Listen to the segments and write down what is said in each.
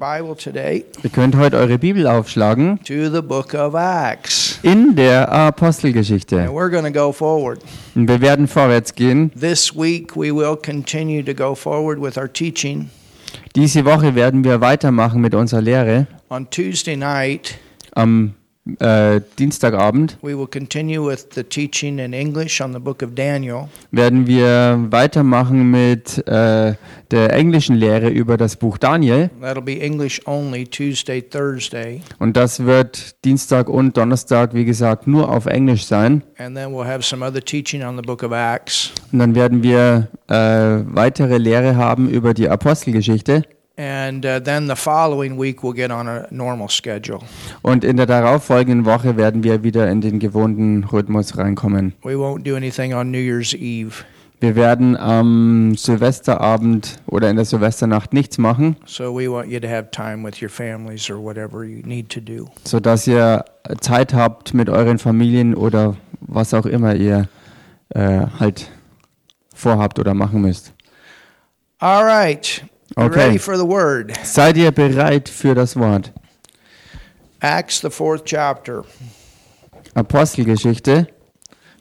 Bible today Ihr könnt heute eure Bibel aufschlagen to the book of Acts. in der Apostelgeschichte. And we're going to go forward. Und wir werden vorwärts gehen. This week we will continue to go forward with our teaching. Diese Woche werden wir weitermachen mit unserer Lehre. On Tuesday night, Am äh, Dienstagabend we will continue with the teaching in English on the book of Daniel. werden wir weitermachen mit äh, der englischen Lehre über das Buch Daniel. That'll be English only Tuesday, Thursday. Und das wird Dienstag und Donnerstag, wie gesagt, nur auf Englisch sein. And then we'll have some other teaching on the book of Acts. Und dann werden wir äh, weitere Lehre haben über die Apostelgeschichte. And uh, then the following week we'll get on a normal schedule. Und in der darauffolgenden Woche werden wir wieder in den gewohnten Rhythmus reinkommen. We won't do anything on New Year's Eve. Wir werden am Silvesterabend oder in der Silvesternacht nichts machen, So we want you to have time with your families or whatever you need to do. sodass ihr Zeit habt mit euren Familien oder was auch immer ihr äh, halt vorhabt oder machen müsst. All right. Okay. ready for the word? Seid ihr bereit für das Wort? Acts, the fourth chapter. Apostelgeschichte.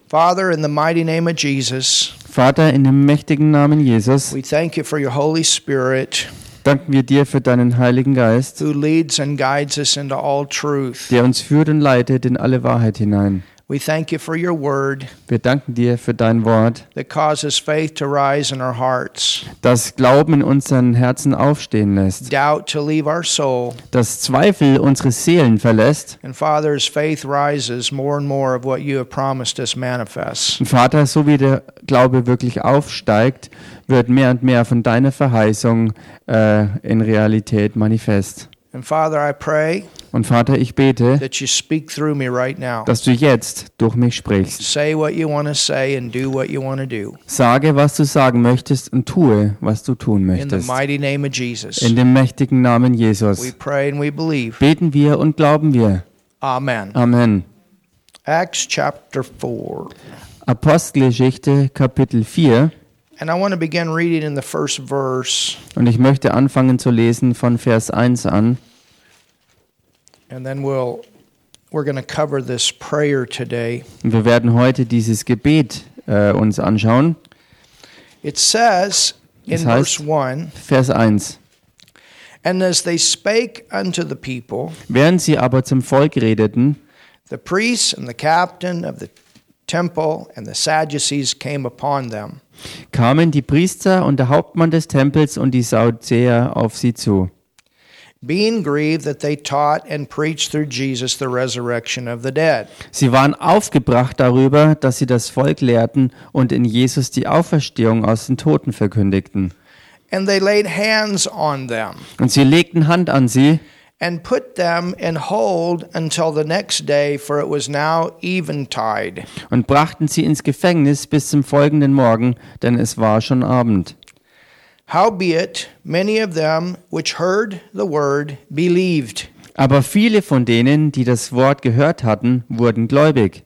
Father, in the mighty name of Jesus, Vater, in dem mächtigen Namen Jesus, we thank you for your Holy Spirit danken wir dir für deinen Heiligen Geist, who leads and guides us into all truth. der uns führt und leitet in alle Wahrheit hinein. We thank you for your word Wir danken dir für dein Wort, that causes faith to rise in our hearts, das Glauben in unseren Herzen aufstehen lässt, doubt to leave our soul. das Zweifel unsere Seelen verlässt. And Father, as faith rises, more and more of what you have promised us manifests. Und Vater, so wie der Glaube wirklich aufsteigt, wird mehr und mehr von deiner Verheißung äh, in Realität manifest. And Father, I pray Und Vater, ich bete, that you speak through me right now. dass du jetzt durch mich sprichst. Say what you want to say and do what you want to do. Sage, was du sagen möchtest und tue, was du tun In the möchtest. mighty name of Jesus. In dem mächtigen Namen We Jesus. pray and we believe. Beten wir und glauben wir. Amen. Amen. Acts chapter 4. Apostelgeschichte Kapitel 4 And I want to begin reading in the first verse, und ich möchte anfangen zu lesen von Vers 1 an. And then we'll we're going to cover this prayer today. Wir werden heute dieses Gebet äh, uns anschauen. It says in Das heißt- verse 1 Vers 1. And as they spake unto the people, Während sie aber zum Volk redeten, the priests and the captain of the temple and the Sadducees came upon them. kamen die Priester und der Hauptmann des Tempels und die Sadduzäer auf sie zu. Being grieved that they taught and preached through Jesus the resurrection of the dead. Sie waren aufgebracht darüber, dass sie das Volk lehrten und in Jesus die Auferstehung aus den Toten verkündigten. And they laid hands on them Und sie legten Hand an sie and put them in hold until the next day, for it was now eventide. und brachten sie ins Gefängnis bis zum folgenden Morgen, denn es war schon Abend. Howbeit, many of them which heard the word believed. Aber viele von denen, die das Wort gehört hatten, wurden gläubig.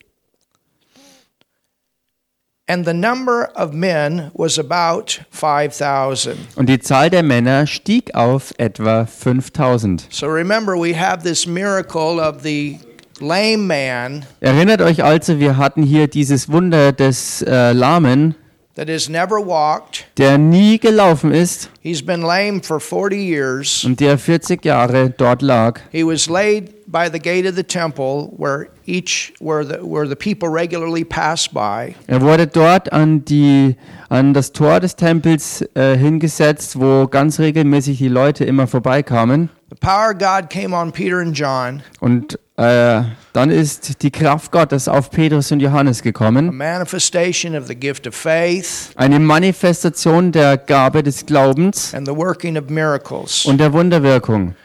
And the number of men was about 5,000. Und die Zahl der Männer stieg auf etwa 5000. So remember, we have this miracle of the lame man Erinnert euch also, wir hatten hier dieses Wunder des äh, Lahmen, that has never walked. der nie gelaufen ist He's been lame for 40 years. und der 40 Jahre dort lag. He was laid by the gate of the temple where each where the where the people regularly pass by. Er wurde dort an, die, an das Tor des Tempels äh, hingesetzt, wo ganz regelmäßig die Leute immer vorbeikamen. Power God came on Peter and John, Und äh, dann ist die Kraft Gottes auf Petrus und Johannes a gekommen. manifestation of the gift of faith Eine Manifestation der Gabe des Glaubens and the working of miracles. und der Wunderwirkung.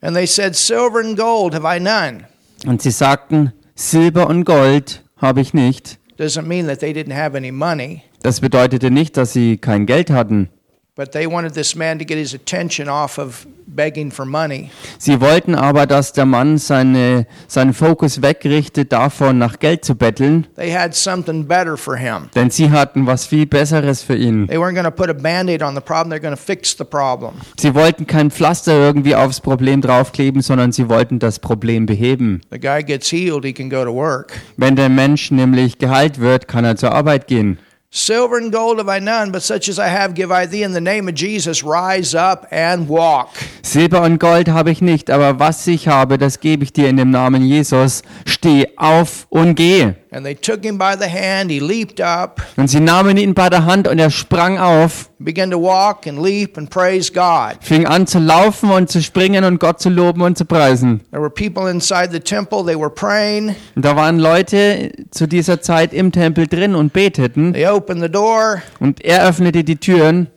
And they said, Silver and gold have I none. Und sie sagten, Silber und Gold habe ich nicht. Doesn't mean that they didn't have any money, Das bedeutete nicht, dass sie kein Geld hatten, but they wanted this man to get his attention off of begging for money. Sie wollten aber, dass der Mann seine, seinen Fokus wegrichtet davon, nach Geld zu betteln, They had something better for him. denn sie hatten was viel Besseres für ihn. They weren't going to put a band aid on the problem, they're going to fix the problem. Sie wollten kein Pflaster irgendwie aufs Problem draufkleben, sondern sie wollten das Problem beheben. The guy gets healed, he can go to work. Wenn der Mensch nämlich geheilt wird, kann er zur Arbeit gehen. Silver and gold have I none, but such as I have give I thee in the name of Jesus. Rise up and walk. Silber und Gold habe ich nicht, aber was ich habe, das gebe ich dir in dem Namen Jesus. Steh auf und geh. And they took him by the hand, he leaped up, Und sie nahmen ihn bei der Hand und er sprang auf, began to walk and leap and praise God. fing an zu laufen und zu springen und Gott zu loben und zu preisen. There were people inside the temple, they were praying. Und da waren Leute zu dieser Zeit im Tempel drin und beteten. They opened the door. Und er öffnete die Türen.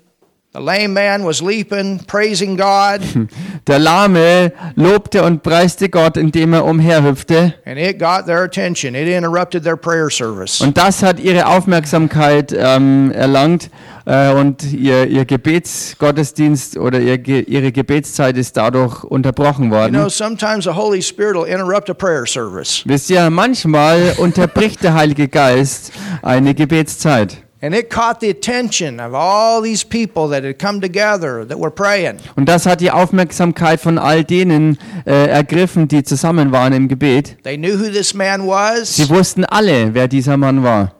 The lame man was leaping, praising God, Der Lahme lobte und preiste Gott, indem er umherhüpfte. and it got their attention. It interrupted their prayer service. Und das hat ihre Aufmerksamkeit ähm, erlangt äh, und ihr, ihr Gebetsgottesdienst oder ihr, ihre Gebetszeit ist dadurch unterbrochen You worden. know, sometimes the Holy Spirit will interrupt a prayer service. Wisst ihr, manchmal unterbricht der Heilige Geist eine Gebetszeit. And it caught the attention of all these people that had come together that were praying. Und das hat die Aufmerksamkeit von all denen äh, ergriffen, die zusammen waren im Gebet. They knew who this man was. Sie wussten alle, wer dieser Mann war.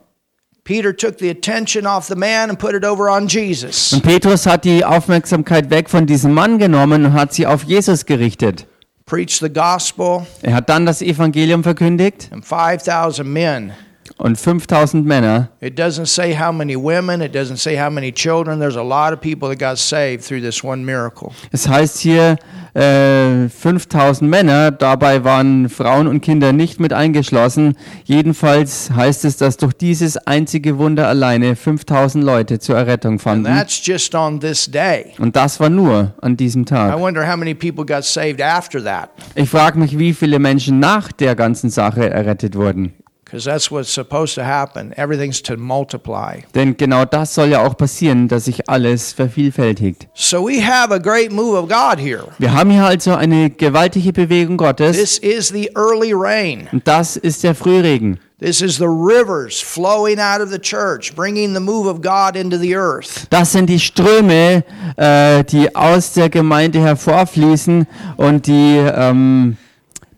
Peter took the attention off the man and put it over on Jesus. Und Petrus hat die Aufmerksamkeit weg von diesem Mann genommen und hat sie auf Jesus gerichtet. Preached the gospel, Er hat dann das Evangelium verkündigt and 5,000 men. Und 5000 Männer. It doesn't say how many women, it doesn't say how many children. There's a lot of people that got saved through this one miracle. Es heißt hier äh, 5000 Männer, dabei waren Frauen und Kinder nicht mit eingeschlossen. Jedenfalls heißt es, dass durch dieses einzige Wunder alleine 5000 Leute zur Errettung And fanden. that's just on this day. Und das war nur an diesem I Tag. wonder how many people got saved after that. Ich frage mich, wie viele Menschen nach der ganzen Sache errettet wurden. Because that's what's supposed to happen. Everything's to multiply. Denn genau das soll ja auch passieren, dass sich alles vervielfältigt. So we have a great move of God here. Wir haben hier also eine gewaltige Bewegung Gottes This is the early rain. und das ist der Frühregen. This is the rivers flowing out of the church, bringing the move of God into the earth. Das sind die Ströme, äh, die aus der Gemeinde hervorfließen und die ähm,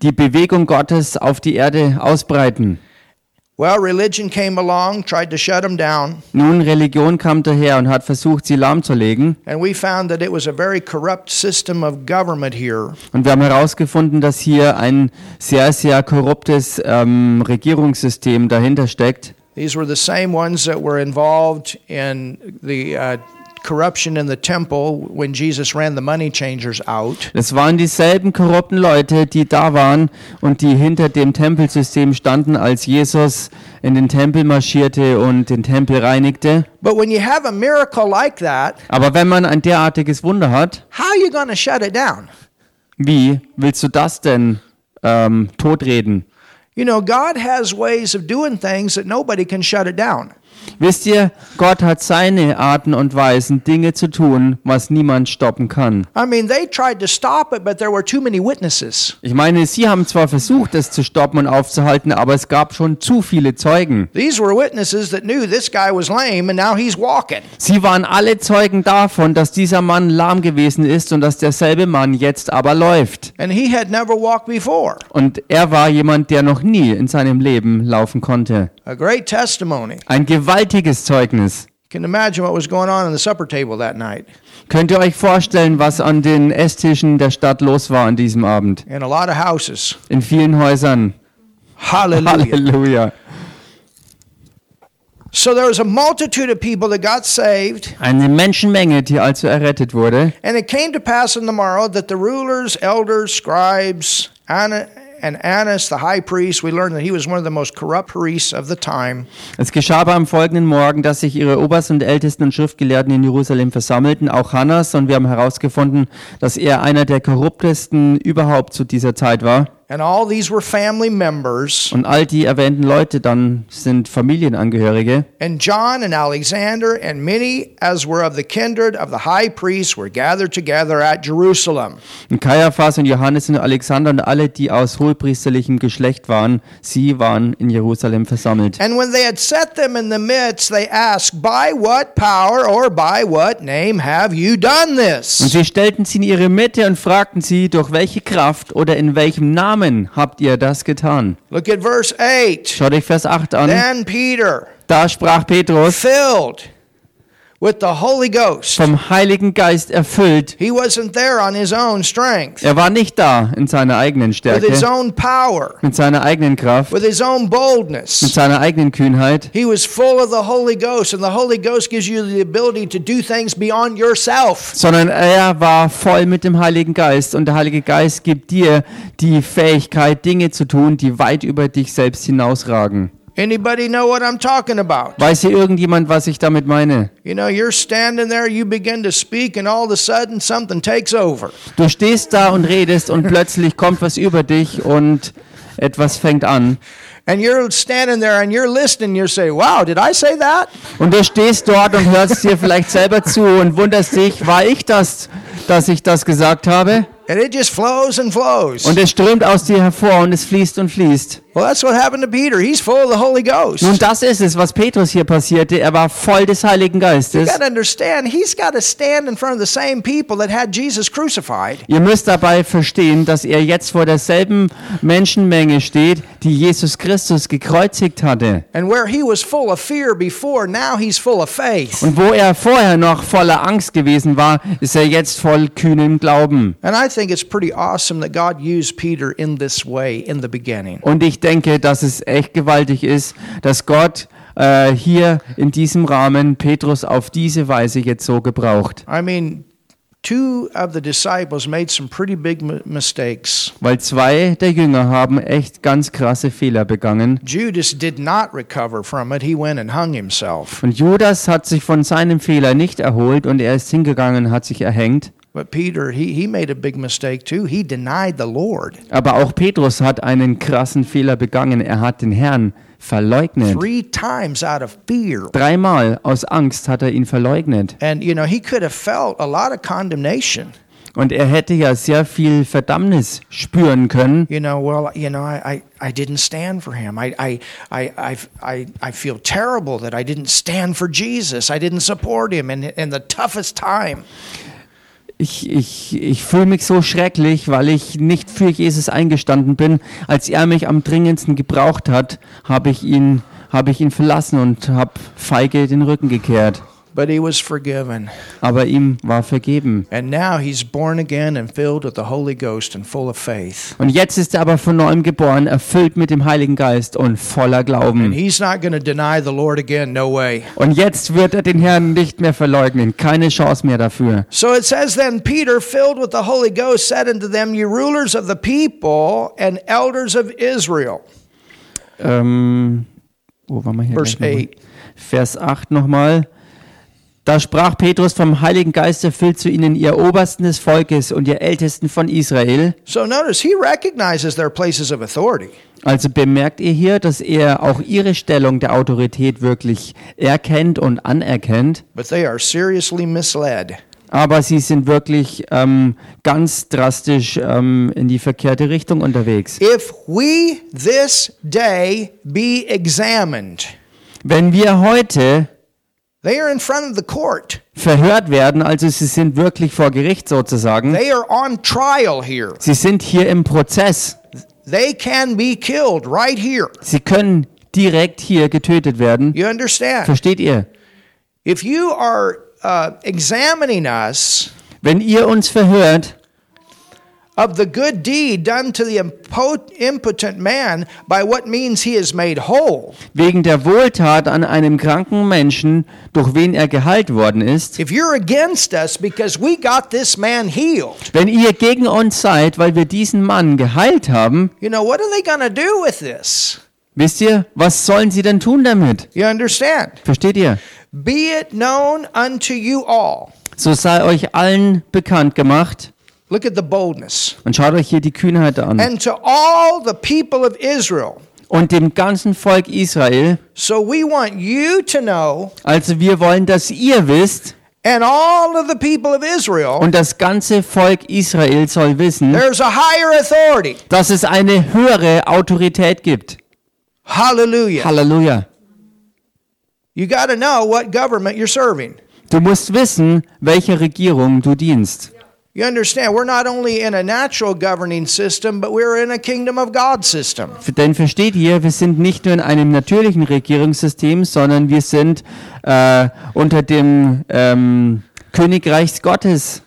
die Bewegung Gottes auf die Erde ausbreiten. Well, religion came along, tried to shut them down, Nun, Religion kam daher und hat versucht, sie lahmzulegen. and we found that it was a very corrupt system of government here. Und wir haben herausgefunden, dass hier ein sehr, sehr korruptes ähm, Regierungssystem dahinter steckt. These were the same ones that were involved in the uh, corruption in the temple when Jesus ran the money changers out. Es waren dieselben korrupten Leute, die da waren und die hinter dem Tempelsystem standen, als Jesus in den Tempel marschierte und den Tempel reinigte. But when you have a miracle like that, Aber wenn man ein derartiges Wunder hat, how are you going to shut it down? wie willst du das denn ähm, totreden? You know, God has ways of doing things that nobody can shut it down. Wisst ihr, Gott hat seine Arten und Weisen, Dinge zu tun, was niemand stoppen kann. I mean, they tried to stop it, but there were too many witnesses. Ich meine, sie haben zwar versucht, es zu stoppen und aufzuhalten, aber es gab schon zu viele Zeugen. These were witnesses that knew this guy was lame and now he's walking. Sie waren alle Zeugen davon, dass dieser Mann lahm gewesen ist und dass derselbe Mann jetzt aber läuft. And he had never walked before. Und er war jemand, der noch nie in seinem Leben laufen konnte. A great testimony. Ein gewaltiges Zeugnis. In that night. Könnt ihr euch vorstellen, was an den Esstischen der Stadt los war an diesem Abend? In. In vielen Häusern. Halleluja. So there was a multitude of people that got saved. Eine Menschenmenge, die also errettet wurde. And it came to pass on the morrow that the rulers, elders, scribes, Anna, and Annas, the high priest, we learned that he was one of the most corrupt priests of the time. Es geschah aber am folgenden Morgen, dass sich ihre Obersten und Ältesten und Schriftgelehrten in Jerusalem versammelten, auch Hannas, und wir haben herausgefunden, dass er einer der korruptesten überhaupt zu dieser Zeit war. And all these were family members. Und all die erwähnten Leute dann sind Familienangehörige. And John and Alexander and many as were of the kindred of the high priest were gathered together at Jerusalem. Und Kaiaphas und Johannes und Alexander und alle, die aus hohepriesterlichem Geschlecht waren, sie waren in Jerusalem versammelt. And when they had set them in the midst, they asked, By what power or by what name have you done Und this? sie stellten sie in ihre Mitte und fragten sie, durch welche Kraft oder in welchem Namen habt ihr das getan? Look at verse 8. Schaut euch Vers 8 an. Then Peter, Da sprach Petrus, filled with the Holy Ghost, vom Heiligen Geist erfüllt. he wasn't there on his own strength, Er war nicht da in seiner eigenen with his Stärke, own power, mit seiner eigenen Kraft, with his own mit boldness. seiner eigenen Kühnheit. He was full of the Holy Ghost, and the Holy Ghost gives you the ability to do things beyond yourself. sondern er war voll mit dem Heiligen Geist und der Heilige Geist gibt dir die Fähigkeit, Dinge zu tun, die weit über dich selbst hinausragen. Anybody know what I'm talking about? Weiß hier irgendjemand, was ich damit meine? You know, you're standing there, you begin to speak, and all of a sudden something takes over. Du stehst da und redest und plötzlich kommt was über dich und etwas fängt an. And you're standing there and you're listening, you're saying, Wow, did I say that? Und du stehst dort und hörst dir vielleicht selber zu und wunderst dich, war ich das, dass ich das gesagt habe? And it just flows and flows. Und es strömt aus dir hervor und es fließt und fließt. Well, that's what happened to Peter. He's full of the Holy Ghost. Nun, das ist es, was Petrus hier passierte. Er war voll des Heiligen You Geistes. got to understand, he's got to stand in front of the same people that had Jesus crucified. Ihr müsst dabei verstehen, dass er jetzt vor derselben Menschenmenge steht, die Jesus Christus gekreuzigt hatte. And where he was full of fear before, now he's full of faith. Und wo er vorher noch voller Angst gewesen war, ist er jetzt voll kühnem Glauben. And I think it's pretty awesome that God used Peter in this way in the beginning. Und ich denke, dass es echt gewaltig ist, dass Gott äh, hier in diesem Rahmen Petrus auf diese Weise jetzt so gebraucht. I mean, two of the disciples made some pretty big mistakes. Weil zwei der Jünger haben echt ganz krasse Fehler begangen. Judas did not recover from it. He went and hung himself. Und Judas hat sich von seinem Fehler nicht erholt und er ist hingegangen und hat sich erhängt. But Peter, he, he made a big mistake too. He denied the Lord. Aber auch Petrus hat einen krassen Fehler begangen. Er hat den Herrn verleugnet. Three times out of fear. Dreimal aus Angst hat er ihn verleugnet. And, you know, he could have felt a lot of condemnation. Und er hätte ja sehr viel Verdammnis spüren können. You know, well, you know, I, I, I didn't stand for him. I, I, I, I, I, I feel terrible that I didn't stand for Jesus. I didn't support him in, in the toughest time. Ich, ich, ich fühle mich so schrecklich, weil ich nicht für Jesus eingestanden bin. Als er mich am dringendsten gebraucht hat, habe ich ihn, habe ich ihn verlassen und habe feige den Rücken gekehrt. But he was forgiven. Aber ihm war vergeben. And now he's born again and filled with the Holy Ghost and full of faith. Und jetzt ist er aber von neuem geboren, erfüllt mit dem Heiligen Geist und voller And Glauben. he's not going to deny the Lord again. No way. Und jetzt wird er den Herrn nicht mehr verleugnen. Keine Chance mehr dafür. So it says, Then Peter, filled with the Holy Ghost, said unto them, You rulers of the people and elders of Israel. Ähm, wo waren wir hier? Verse gleich nochmal? 8. Vers 8 nochmal. Da sprach Petrus vom Heiligen Geist erfüllt zu ihnen, ihr Obersten des Volkes und ihr Ältesten von Israel. So notice, he recognizes their places of authority. Also bemerkt ihr hier, dass er auch ihre Stellung der Autorität wirklich erkennt und anerkennt. But they are seriously misled. Aber sie sind wirklich ähm, ganz drastisch ähm, in die verkehrte Richtung unterwegs. If we this day be examined, Wenn wir heute they are in front of the court. verhört werden, also sie sind wirklich vor Gericht sozusagen, They are on trial here. sie sind hier im Prozess. They can be killed right here. Sie können direkt hier getötet werden. You understand? Versteht ihr? If you are uh, examining us Wenn ihr uns verhört of the good deed done to the impo- impotent man by what means he is made whole, wegen der Wohltat an einem kranken Menschen, durch wen er geheilt worden ist, if you're against us because we got this man healed, wenn ihr gegen uns seid, weil wir diesen Mann geheilt haben, you know, what are they going to do with this? wisst ihr, was sollen sie denn tun damit? You understand? Versteht ihr? Be it known unto you all. So sei euch allen bekannt gemacht. Look at the boldness. Und schaut euch hier die Kühnheit an. And to all the people of Israel. Und dem ganzen Volk Israel, So we want you to know, also wir wollen, dass ihr wisst, and all of the people of Israel, und das ganze Volk Israel soll wissen, there's a higher authority. dass es eine höhere Autorität gibt. Hallelujah. Halleluja. You got to know what government you're serving. Du musst wissen, welcher Regierung du dienst. You understand, we're not only in a natural governing system, but we're in a kingdom of God system. Denn versteht ihr, wir sind nicht nur in einem natürlichen Regierungssystem, sondern wir sind äh, unter dem ähm, Königreichs Gottes.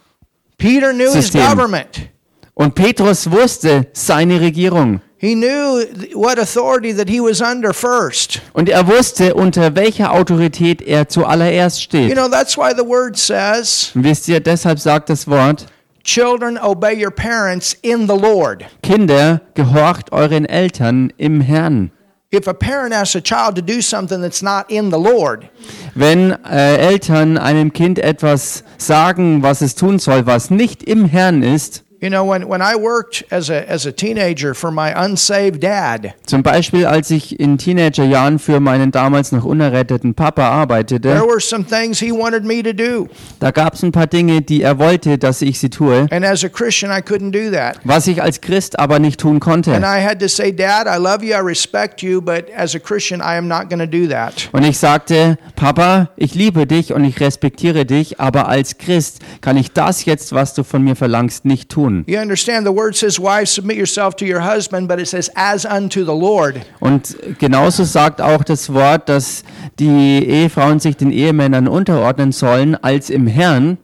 Peter knew his System. government. Und Petrus wusste seine Regierung. He knew what authority that he was under first. Und er wusste, unter welcher Autorität er zuallererst You steht. know, that's why the word says, wisst ihr, deshalb sagt das Wort, children obey your parents in the Lord. Kinder, gehorcht euren Eltern im Herrn. If a parent asks a child to do something that's not in the Lord, Wenn äh, Eltern einem Kind etwas sagen, was es tun soll, was nicht im Herrn ist, you know, when, when I worked as a, as a teenager for my unsaved dad, zum Beispiel als ich in Teenagerjahren für meinen damals noch unerretteten Papa there arbeitete, were some things he wanted me to do. da gab es ein paar Dinge, die er wollte, dass ich sie tue, And as a Christian, I couldn't do that. was ich als Christ aber nicht tun And konnte. I had to say, Dad, I love you, I respect you, but as a Christian, I am not going to do that. Und ich sagte, Papa, ich liebe dich und ich respektiere dich, aber als Christ kann ich das jetzt, was du von mir verlangst, nicht tun. You understand, the word says, Wives, submit yourself to your husband, but it says, as unto the Lord. Und genauso sagt auch das Wort, dass die Ehefrauen sich den Ehemännern unterordnen sollen als im Herrn.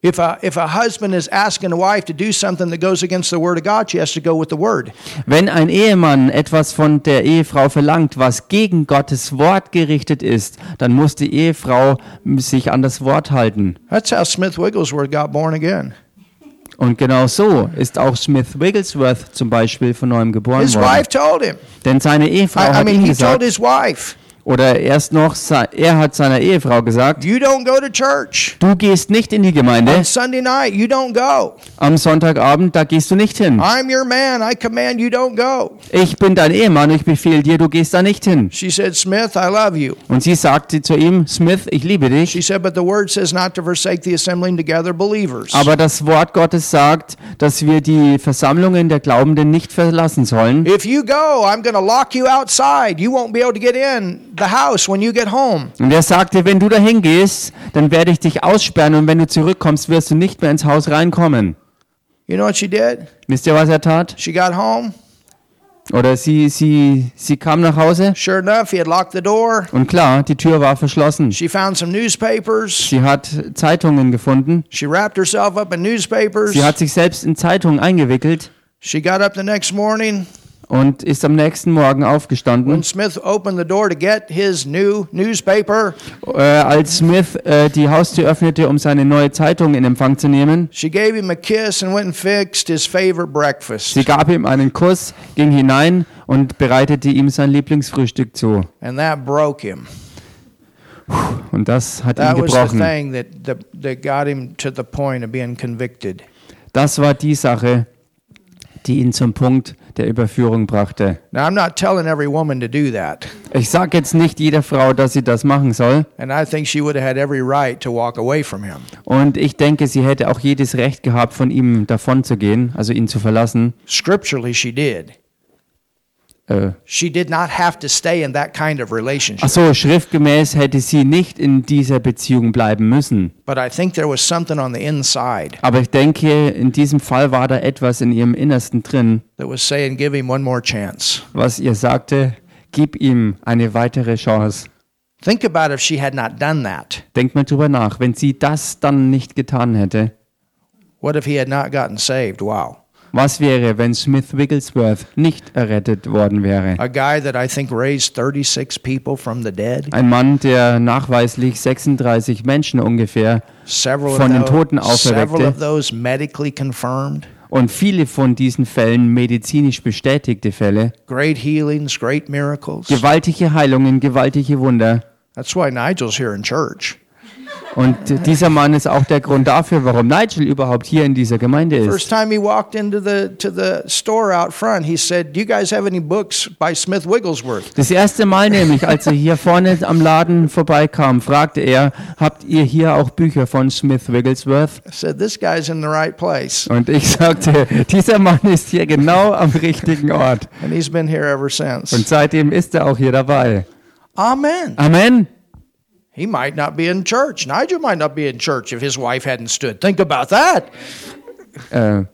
If a, if a husband is asking a wife to do something that goes against the word of God, she has to go with the word. Wenn ein Ehemann etwas von der Ehefrau verlangt, was gegen Gottes Wort gerichtet ist, dann muss die Ehefrau sich an das Wort halten. That's how Smith Wigglesworth got born again. Und genau so ist auch Smith Wigglesworth zum Beispiel von neuem geboren His worden. wife told him. Denn seine Ehefrau I, I hat mean, ihm he told gesagt, oder erst noch, er hat seiner Ehefrau gesagt, You don't go to church. du gehst nicht in die Gemeinde On Sunday night, you don't go. am Sonntagabend, da gehst du nicht hin. I'm your man. I command you don't go. Ich bin dein Ehemann, ich befehle dir, du gehst da nicht hin. She said, Smith, I love you. Und sie sagte zu ihm, Smith, ich liebe dich. She said, But the word says not to forsake the assembling together believers. Aber das Wort Gottes sagt, dass wir die Versammlungen der Glaubenden nicht verlassen sollen. If you go, I'm going to lock you outside. You won't be able to get in the house when you get home. Und er sagte, wenn du dahin gehst, dann werde ich dich aussperren und wenn du zurückkommst, wirst du nicht mehr ins Haus reinkommen. You know what she did? Wisst ihr, was er tat? She got home. Oder sie, sie, sie kam nach Hause Sure enough, he had locked the door. und klar, die Tür war verschlossen. She found some newspapers. Sie hat Zeitungen gefunden. She wrapped herself up in newspapers. Sie hat sich selbst in Zeitungen eingewickelt She got up the next morning. Und ist am nächsten Morgen aufgestanden. When Smith opened the door to get his new newspaper, Äh, als Smith äh, die Haustür öffnete, um seine neue Zeitung in Empfang zu nehmen, she gave him a kiss and went and fixed his favorite breakfast. sie gab ihm einen Kuss, ging hinein und bereitete ihm sein Lieblingsfrühstück zu. And that broke him. Und das hat ihn That was the gebrochen. thing that, that, that got him to the point of being convicted. Das war die Sache, die ihn zum Punkt der Überführung brachte. Now, I'm not telling every woman to do that. Ich sage jetzt nicht jeder Frau, dass sie das machen soll. And I think she would have had every right to walk away from him. Und ich denke, sie hätte auch jedes Recht gehabt, von ihm davonzugehen, also ihn zu verlassen. Scripturally, she did. Äh, She did not have to stay in that kind of relationship. ach so, schriftgemäß hätte sie nicht in dieser Beziehung bleiben müssen. But I think there was something on the inside Aber ich denke, in diesem Fall war da etwas in ihrem Innersten drin, that was saying, give him one more chance. was ihr sagte, gib ihm eine weitere Chance. Think about if she had not done that. Denkt mal drüber nach, wenn sie das dann nicht getan hätte. What if he had not gotten saved? Wow. Was wäre, wenn Smith Wigglesworth nicht errettet worden wäre? A guy that I think raised 36 people from the dead. Ein Mann, der nachweislich 36 Menschen ungefähr Several Von den of Toten auferweckte. und viele von diesen Fällen medizinisch bestätigte Fälle, Great healings, great miracles. gewaltige Heilungen, gewaltige Wunder. That's why Nigel's here in church. Und dieser Mann ist auch der Grund dafür, warum Nigel überhaupt hier in dieser Gemeinde First ist. time he walked into the to the store out front, he said, "Do you guys have any books by Smith Wigglesworth?" Das erste Mal nämlich, als er hier vorne am Laden vorbeikam, fragte er, habt ihr hier auch Bücher von Smith Wigglesworth? I said, "This guy's in the right place." Und ich sagte, dieser Mann ist hier genau am richtigen Ort. And he's been here ever since. Und seitdem ist er auch hier dabei. Amen. Amen. He might not be in church. Nigel might not be in church if his wife hadn't stood. Think about that. Äh,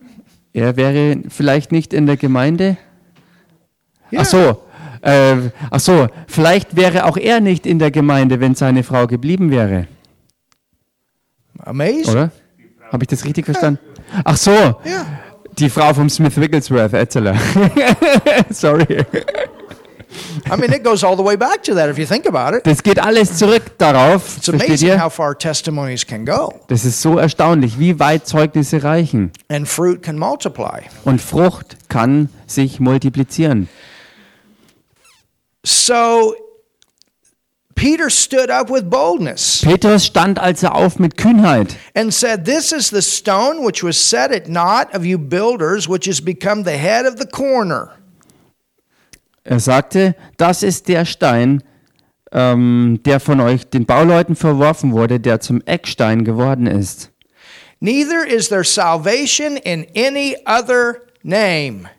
er wäre vielleicht nicht in der Gemeinde. Yeah. Ach so. Äh, ach so, vielleicht wäre auch er nicht in der Gemeinde, wenn seine Frau geblieben wäre, Amazing. oder? Habe ich das richtig verstanden? Ach so, Yeah. die Frau vom Smith Wigglesworth, Etzler. Sorry. I mean, it goes all the way back to that if you think about it. Das geht alles zurück darauf. It's amazing how far testimonies can go Das ist so erstaunlich, wie weit Zeugnisse reichen. and fruit can multiply. Und Frucht kann sich multiplizieren. So Peter stood up with boldness Petrus stand also auf mit Kühnheit and said, This is the stone which was set at naught of you builders, which has become the head of the corner. Er sagte, das ist der Stein, ähm, der von euch, den Bauleuten, verworfen wurde, der zum Eckstein geworden ist. Neither is there salvation in any other name.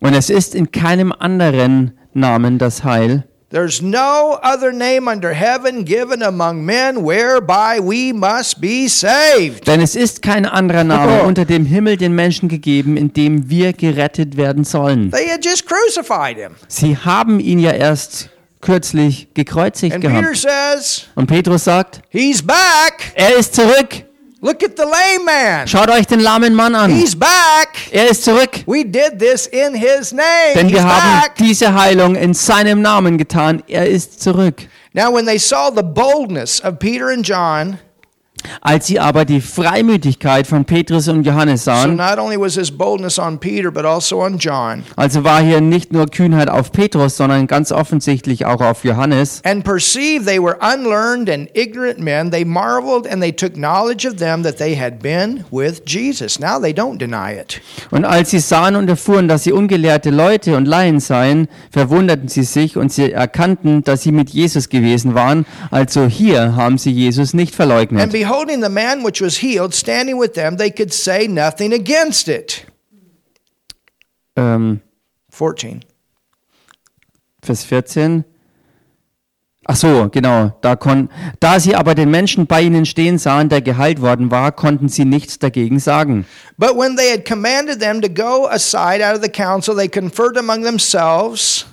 Und es ist in keinem anderen Namen das Heil. There's no other name under heaven given among men whereby we must be saved. Denn es ist kein anderer Name Oh. unter dem Himmel den Menschen gegeben, in dem wir gerettet werden sollen. They had just crucified him. Sie haben ihn ja erst kürzlich gekreuzigt And Peter gehabt. says, Und Petrus sagt, He's back. er ist zurück. Look at the lame man. Schaut euch den lahmen Mann an. He's back. Er ist zurück. We did this in his name. Denn He's wir haben back. diese Heilung in seinem Namen getan. Er ist zurück. Now, when they saw the boldness of Peter and John, Als sie aber die Freimütigkeit von Petrus und Johannes sahen, also also war hier nicht nur Kühnheit auf Petrus, sondern ganz offensichtlich auch auf Johannes, and perceived they were unlearned and ignorant men, they marveled and they took knowledge of them that they had been with Jesus. Now they don't deny it. und als sie sahen und erfuhren, dass sie ungelehrte Leute und Laien seien, verwunderten sie sich und sie erkannten, dass sie mit Jesus gewesen waren. Also hier haben sie Jesus nicht verleugnet. Beholding the man which was healed standing with them, they could say nothing against it. Ähm, 14. Vers 14. Ach so, genau. Da, kon da sie aber den Menschen bei ihnen stehen sahen, der geheilt worden war, konnten sie nichts dagegen sagen. But when they had commanded them to go aside out of the council, they conferred among themselves.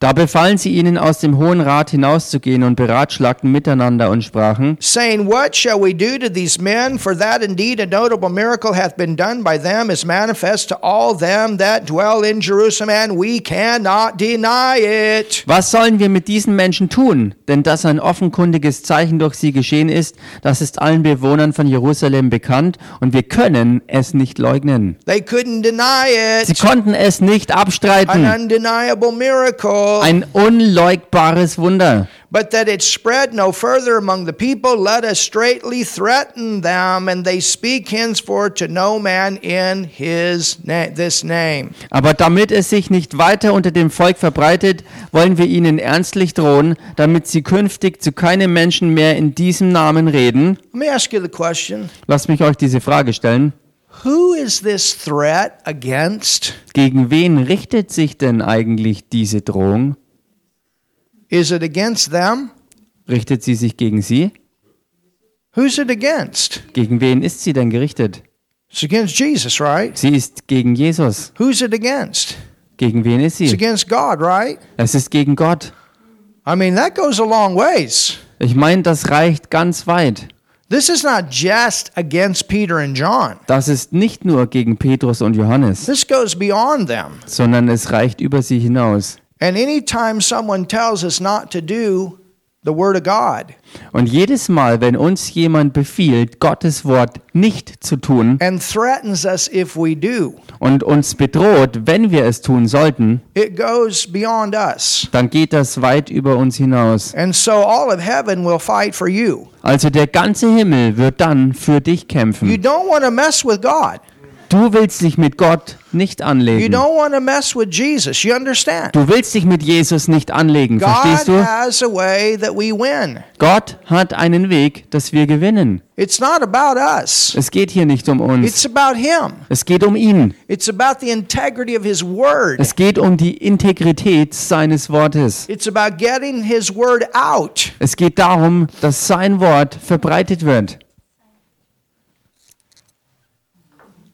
Da befahlen sie ihnen, aus dem Hohen Rat hinauszugehen und beratschlagten miteinander und sprachen, saying, What shall we do to these men? For that indeed a notable miracle hath been done by them is manifest to all them that dwell in Jerusalem, and we cannot deny it. was sollen wir mit diesen Menschen tun? Denn dass ein offenkundiges Zeichen durch sie geschehen ist, das ist allen Bewohnern von Jerusalem bekannt und wir können es nicht leugnen. They couldn't deny Sie it. konnten es nicht An abstreiten. undeniable miracle. Ein unleugbares Wunder. But that it spread no further among the people, let us straightly threaten them, and they speak henceforth to no man in his na- this name. Aber damit es sich nicht weiter unter dem Volk verbreitet, wollen wir ihnen ernstlich drohen, damit sie künftig zu keinem Menschen mehr in diesem Namen reden. Let me ask you the question. Lasst mich euch diese Frage stellen. Who is this threat against? Gegen wen richtet sich denn eigentlich diese Drohung? Is it against them? Richtet sie sich gegen sie? Who's it against? Gegen wen ist sie denn gerichtet? It's against Jesus, right? Sie ist gegen Jesus. Who's it against? Gegen wen ist It's sie? against God, right? Es ist gegen Gott. I mean, that goes a long ways. Ich meine, das reicht ganz weit. This is not just against Peter and John. Das ist nicht nur gegen Petrus und Johannes, This goes beyond them. sondern es reicht über sie hinaus. And anytime someone tells us not to do the Word of God Und jedes Mal, wenn uns jemand befiehlt, Gottes Wort nicht zu tun and threatens us if we do, und uns bedroht, wenn wir es tun sollten, it goes beyond us. dann geht das weit über uns hinaus. And so all of heaven will fight for you. Also der ganze Himmel wird dann für dich You kämpfen. don't want to mess with God. Du willst dich mit Gott nicht You anlegen. don't want to mess with Jesus. You understand? Du willst dich mit Jesus nicht anlegen, God verstehst du? has a way that we win. Gott hat einen Weg, dass wir gewinnen. It's not about us. Es geht hier nicht um uns. It's about him. Es geht um ihn. It's about the integrity of his word. Es geht um die Integrität seines Wortes. It's about getting his word out. Es geht darum, dass sein Wort verbreitet wird.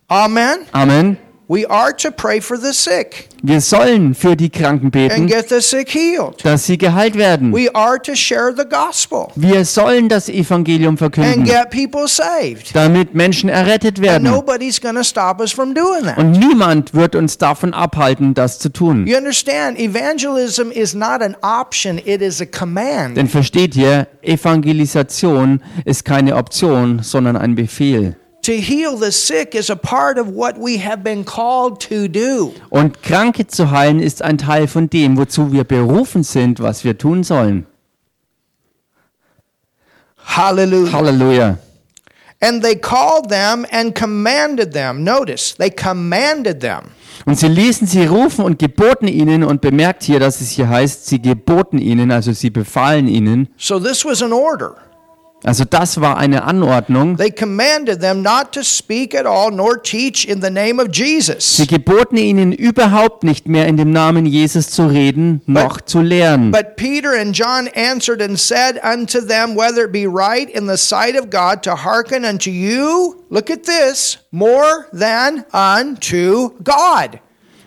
Amen. Amen. We are to pray for the sick Wir sollen für die Kranken and beten, get the sick healed. dass sie geheilt werden. We are to share the gospel Wir sollen das Evangelium and verkünden, get people saved. damit Menschen errettet And werden. nobody's going to stop us from doing that. Und niemand wird uns davon abhalten, das zu tun. You understand? Evangelism is not an option, it is a command. Denn versteht ihr, Evangelisation ist keine Option, sondern ein Befehl. To heal the sick is a part of what we have been called to do. Und Kranke zu heilen ist ein Teil von dem, wozu wir berufen sind, was wir tun sollen. Hallelujah. Halleluja. And they called them and commanded them. Notice, they commanded them. Und sie ließen sie rufen und geboten ihnen und bemerkt hier, dass es hier heißt, sie geboten ihnen, also sie befahlen ihnen. So this was an order. Also das war eine Anordnung. They commanded them not to speak at all nor teach in the name of Jesus. Sie geboten ihnen überhaupt nicht mehr in dem Namen Jesus zu reden, noch zu lehren. But Peter and John answered and said unto them, Whether it be right in the sight of God to hearken unto you, look at this, more than unto God.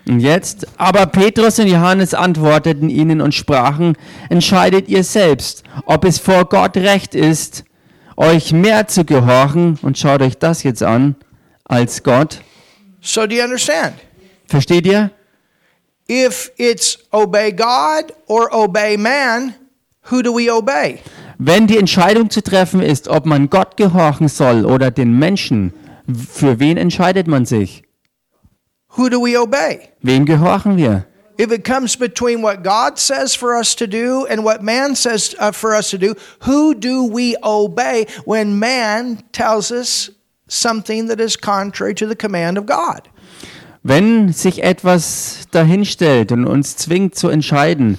Und jetzt, aber Petrus und Johannes antworteten ihnen und sprachen, entscheidet ihr selbst, ob es vor Gott recht ist, euch mehr zu gehorchen, und schaut euch das jetzt an, als Gott. So do you understand? Versteht ihr? If it's obey God or obey man, who do we obey? Wenn die Entscheidung zu treffen ist, ob man Gott gehorchen soll oder den Menschen, für wen entscheidet man sich? Who do we obey? Wem gehorchen wir? If it comes between what God says for us to do and what man says uh, for us to do, who do we obey when man tells us something that is contrary to the command of God? Wenn sich etwas dahinstellt und uns zwingt zu entscheiden,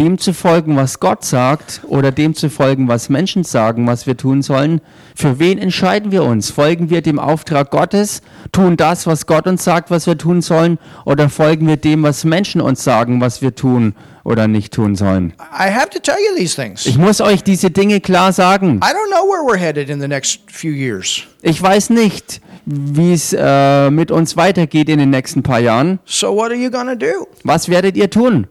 dem zu folgen, was Gott sagt, oder dem zu folgen, was Menschen sagen, was wir tun sollen, für wen entscheiden wir uns? Folgen wir dem Auftrag Gottes, tun das, was Gott uns sagt, was wir tun sollen, oder folgen wir dem, was Menschen uns sagen, was wir tun oder nicht tun sollen? I have to tell you these things. Ich muss euch diese Dinge klar sagen. I don't know where we're headed in the next few years. Ich weiß nicht, wie es äh, mit uns weitergeht in den nächsten paar Jahren. So what are you going to do Was werdet ihr tun,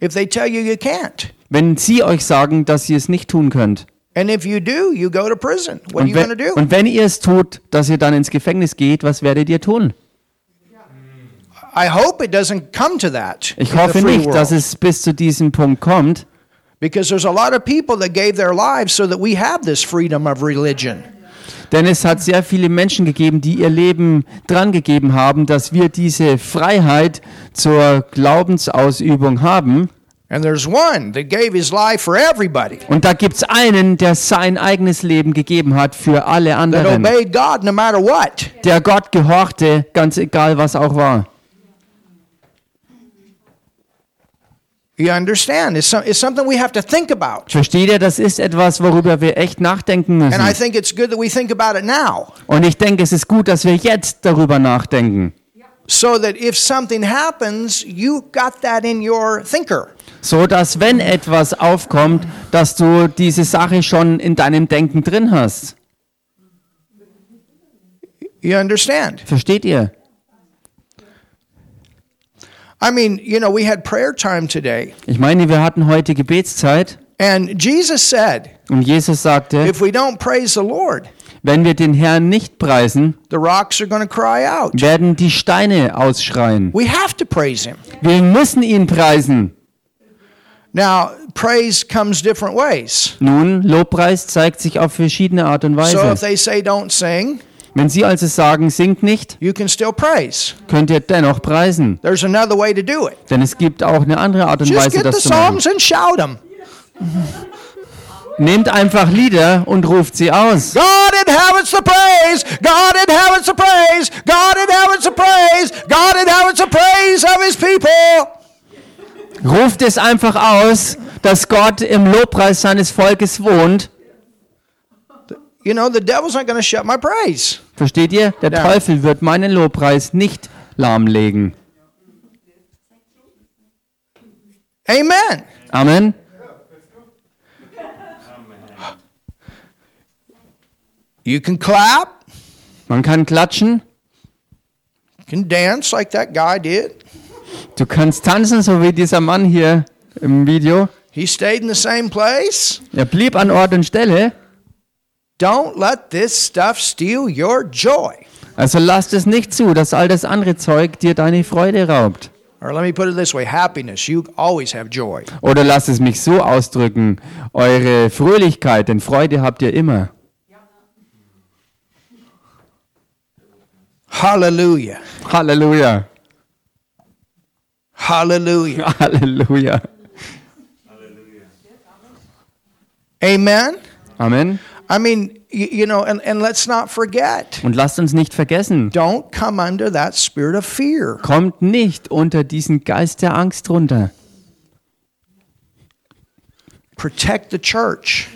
if they tell you you can't? wenn sie euch sagen, dass ihr es nicht tun könnt? And if you do, you go to prison. What are you going to do? und wenn ihr es tut, dass ihr dann ins Gefängnis geht, was werdet ihr tun? I hope it doesn't come to that. Ich hoffe nicht, dass es bis zu diesem Punkt kommt, Because there's a lot of people that gave their lives so that we have this freedom of religion. Denn es hat sehr viele Menschen gegeben, die ihr Leben dran gegeben haben, dass wir diese Freiheit zur Glaubensausübung haben. And there's one that gave his life for everybody, Und da gibt es einen, der sein eigenes Leben gegeben hat für alle that anderen, obeyed God no matter what. der Gott gehorchte, ganz egal was auch war. You understand? It's, some, it's something we have to think about. Versteht ihr, das ist etwas, worüber wir echt nachdenken And I müssen. think it's good that we think about it now. Und ich denke, es ist gut, dass wir jetzt darüber nachdenken. So that if something happens, you got that in your thinker. So dass, wenn etwas aufkommt, dass du diese Sache schon in deinem Denken drin hast. You understand? Versteht ihr? I mean, you know, we had prayer time today, Ich meine, wir hatten heute Gebetszeit and Jesus said, und Jesus sagte, if we don't praise the Lord, wenn wir den Herrn nicht preisen, the rocks are going to cry out. werden die Steine ausschreien. We have to praise Him. Wir müssen ihn preisen. Now, praise comes different ways. Nun, Lobpreis zeigt sich auf verschiedene Art und So if Weise. they say don't sing, Wenn Sie also sagen, singt nicht, you can still praise. könnt ihr dennoch preisen. There's another way to do it. Denn es gibt auch eine andere Art und Just Weise, get the das zu machen. and shout them. Nehmt einfach Lieder und ruft sie aus. God inhabits the praise. God inhabits the praise. God inhabits the praise. God inhabits the praise of his people. Ruft es einfach aus, dass Gott im Lobpreis seines Volkes wohnt. You know, the devil's not going to shut my praise. Versteht ihr? Der. Teufel wird meinen Lobpreis nicht lahmlegen. Amen. Amen. You can clap, Man kann klatschen, you can dance like that guy did. du kannst tanzen, so wie dieser Mann hier im Video. He stayed in the same place. Er blieb an Ort und Stelle. Don't let this stuff steal your joy. Also lasst es nicht zu, dass all das andere Zeug dir deine Freude raubt. Or let me put it this way happiness. You always have joy. Oder lasst es mich so ausdrücken, eure Fröhlichkeit, denn Freude habt ihr immer. Hallelujah. Halleluja. Hallelujah. Halleluja. Amen. Amen. I mean, you, know, and, and let's not forget Und lasst uns nicht vergessen, don't come under that spirit of fear. kommt nicht unter diesen Geist der Angst runter. Protect the church.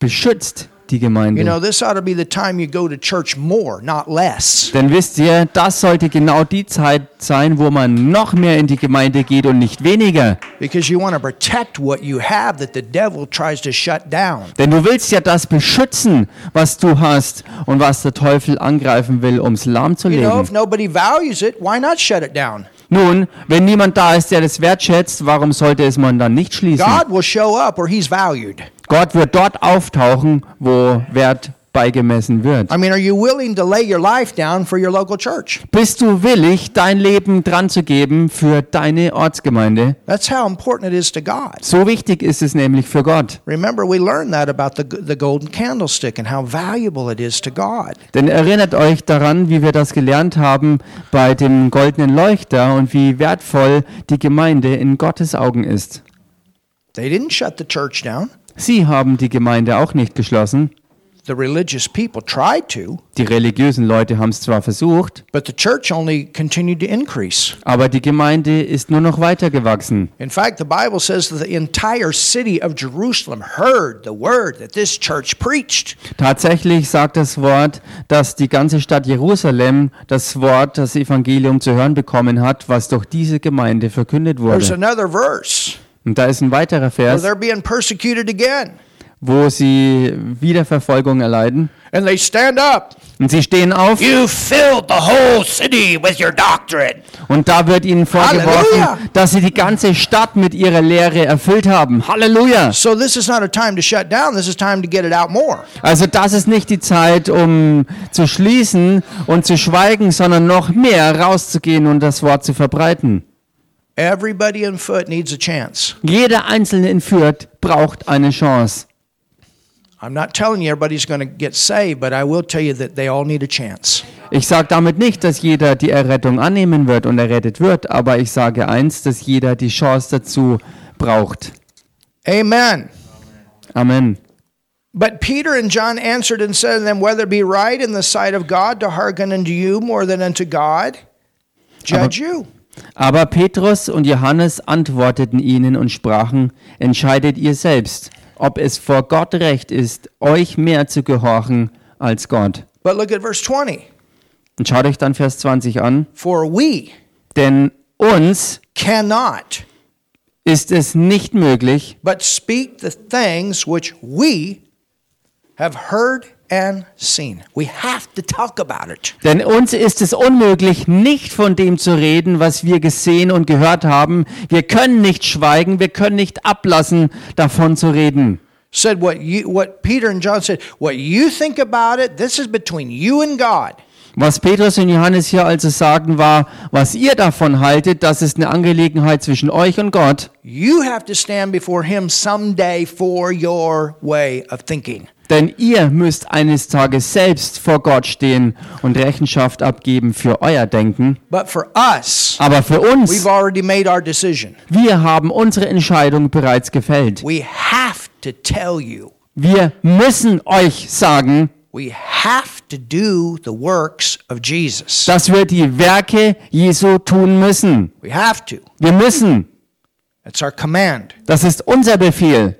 Beschützt die You Gemeinde. know, this ought to be the time you go to church more, not less. Denn wisst ihr, das sollte genau die Zeit sein, wo man noch mehr in die Gemeinde geht und nicht weniger. Because you want to protect what you have that the devil tries to shut down. Denn du willst ja das beschützen, was du hast und was der Teufel angreifen will, ums You know, if lahmzulegen. nobody values it, why not shut it down? Nun, wenn niemand da ist, der das wertschätzt, warum sollte es man dann nicht schließen? God will show up where he's valued. Gott wird dort auftauchen, wo Wert beigemessen wird. I mean, are you willing to lay your life down for your local church? Bist du willig, dein Leben dran zu geben für deine Ortsgemeinde? That's how important it is to God. So wichtig ist es nämlich für Gott. Remember, we learned that about the, the golden candlestick and how valuable it is to God. Denn erinnert euch daran, wie wir das gelernt haben bei dem goldenen Leuchter und wie wertvoll die Gemeinde in Gottes Augen ist. They didn't shut the church down. Sie haben die Gemeinde auch nicht geschlossen. The religious people tried to, Die religiösen Leute haben es zwar versucht, but the church only continued to increase. aber die Gemeinde ist nur noch weiter gewachsen. In fact, the Bible says that the entire city of Jerusalem heard the word that this church preached. Tatsächlich sagt das Wort, dass die ganze Stadt Jerusalem das Wort, das Evangelium zu hören bekommen hat, was durch diese Gemeinde verkündet There's wurde. another verse Und da ist ein weiterer Vers, they're being persecuted again. wo sie erleiden. They stand up. Und sie stehen auf You filled the whole city with your doctrine. und da wird ihnen Halleluja. vorgeworfen, dass sie die ganze Stadt mit ihrer Lehre erfüllt haben. Halleluja! So this is not a time to shut down. This is time to get it out more. Also das ist nicht die Zeit, um zu schließen und zu schweigen, sondern noch mehr rauszugehen und das Wort zu verbreiten. Everybody in foot needs a chance. Jeder Einzelne in Fürth braucht eine Chance. I'm not telling you everybody's going to get saved, but I will tell you that they all need a chance. Ich sage damit nicht, dass jeder die Errettung annehmen wird und errettet wird, aber ich sage eins, dass jeder die Chance dazu braucht. Amen. Amen. But Peter and John answered and said to them, Whether it be right in the sight of God to hearken unto you more than unto God, judge you. Aber Petrus und Johannes antworteten ihnen und sprachen, entscheidet ihr selbst, ob es vor Gott recht ist, euch mehr zu gehorchen als Gott. But look at verse 20. Und schaut euch dann Vers 20 an. For we Denn uns cannot ist es nicht möglich, but speak the things which we have heard and seen. We have to talk about it. denn uns ist es unmöglich, nicht von dem zu reden, was wir gesehen und gehört haben. Wir können nicht schweigen, wir können nicht ablassen, davon zu reden. Said what you what Peter and John said, what you think about it, this is between you and God. Was Petrus und Johannes hier also sagen war, was ihr davon haltet, das ist eine Angelegenheit zwischen euch und Gott. You have to stand before Him someday for your way of thinking. Denn ihr müsst eines Tages selbst vor Gott stehen und Rechenschaft abgeben für euer Denken. But for us, Aber für we've uns, already made our decision. wir haben unsere Entscheidung bereits gefällt. We have to tell you, Wir müssen euch sagen, we have to do the works of Jesus. dass wir die Werke Jesu tun müssen. We have to. Wir müssen. That's our command. Das ist unser Befehl.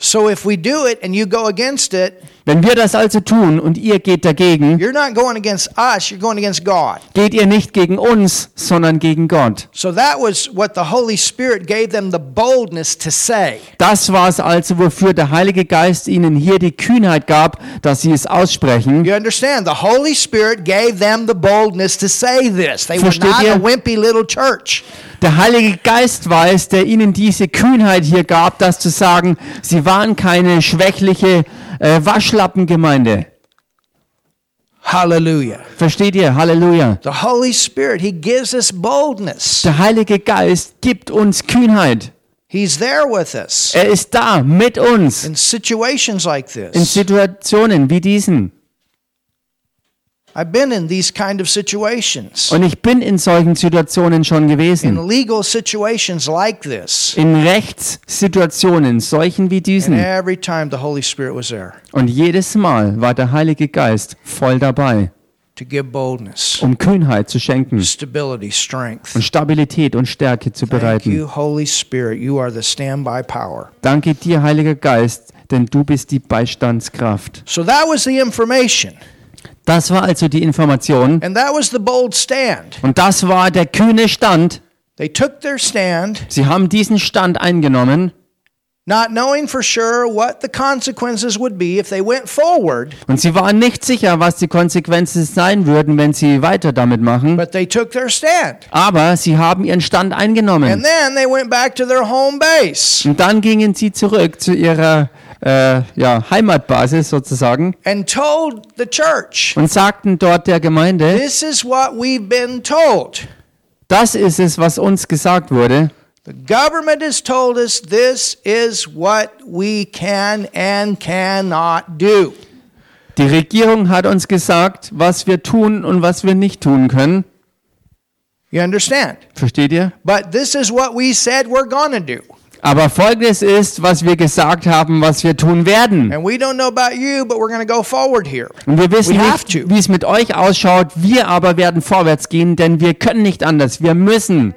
So if we do it and you go against it, Wenn wir das also tun und ihr geht dagegen, you're not going against us, you're going against God. geht ihr nicht gegen uns, sondern gegen Gott. So that was what the Holy Spirit gave them the boldness to say. Das war es also, wofür der Heilige Geist ihnen hier die Kühnheit gab, dass sie es aussprechen. You understand? The Holy Spirit gave them the boldness to say this. They were Versteht not ihr? a wimpy little church. Der Heilige Geist war es, der ihnen diese Kühnheit hier gab, das zu sagen, sie waren keine schwächliche äh, Waschlappengemeinde. Hallelujah. Versteht ihr? Halleluja. The Holy Spirit, He gives us boldness. Der Heilige Geist gibt uns Kühnheit. He's there with us Er ist da mit uns in situations like in this. Situationen wie diesen. I've been in these kind of situations, Und ich bin in solchen Situationen schon gewesen. in legal situations like this. In Rechtssituationen, solchen wie And diesen. every time the Holy Spirit was there Und jedes Mal war der Heilige Geist voll dabei, to give boldness, um Kühnheit zu schenken stability, strength. und Stabilität und Stärke zu Thank bereiten. you, Holy Spirit. You are the standby power. Danke dir, Heiliger Geist, denn du bist die Beistandskraft. So that was the information. Das war also die Information. And that was the bold stand. Und das war der kühne Stand. They took their stand, Sie haben diesen Stand eingenommen not knowing for sure what the consequences would be if they went forward, und sie waren nicht sicher, was die Konsequenzen sein würden, wenn sie weiter damit machen. but they took their stand. Aber sie haben ihren Stand And eingenommen. then they went back to their home base Und dann gingen sie zurück zu ihrer äh, ja, Heimatbasis sozusagen and told the church, und sagten dort der Gemeinde, This is what we've been told. das ist es, was uns gesagt wurde. The government has told us this is what we can and cannot do. Die Regierung hat uns gesagt, was wir tun und was wir nicht tun können. You understand? Versteht ihr? But this is what we said we're to do. Aber folgendes ist, was wir gesagt haben, was wir tun werden. And we don't know about you, but we're going to go forward here. Und wir wissen We nicht, wie es mit euch ausschaut. Wir aber werden vorwärts gehen, denn wir können nicht anders. Wir müssen.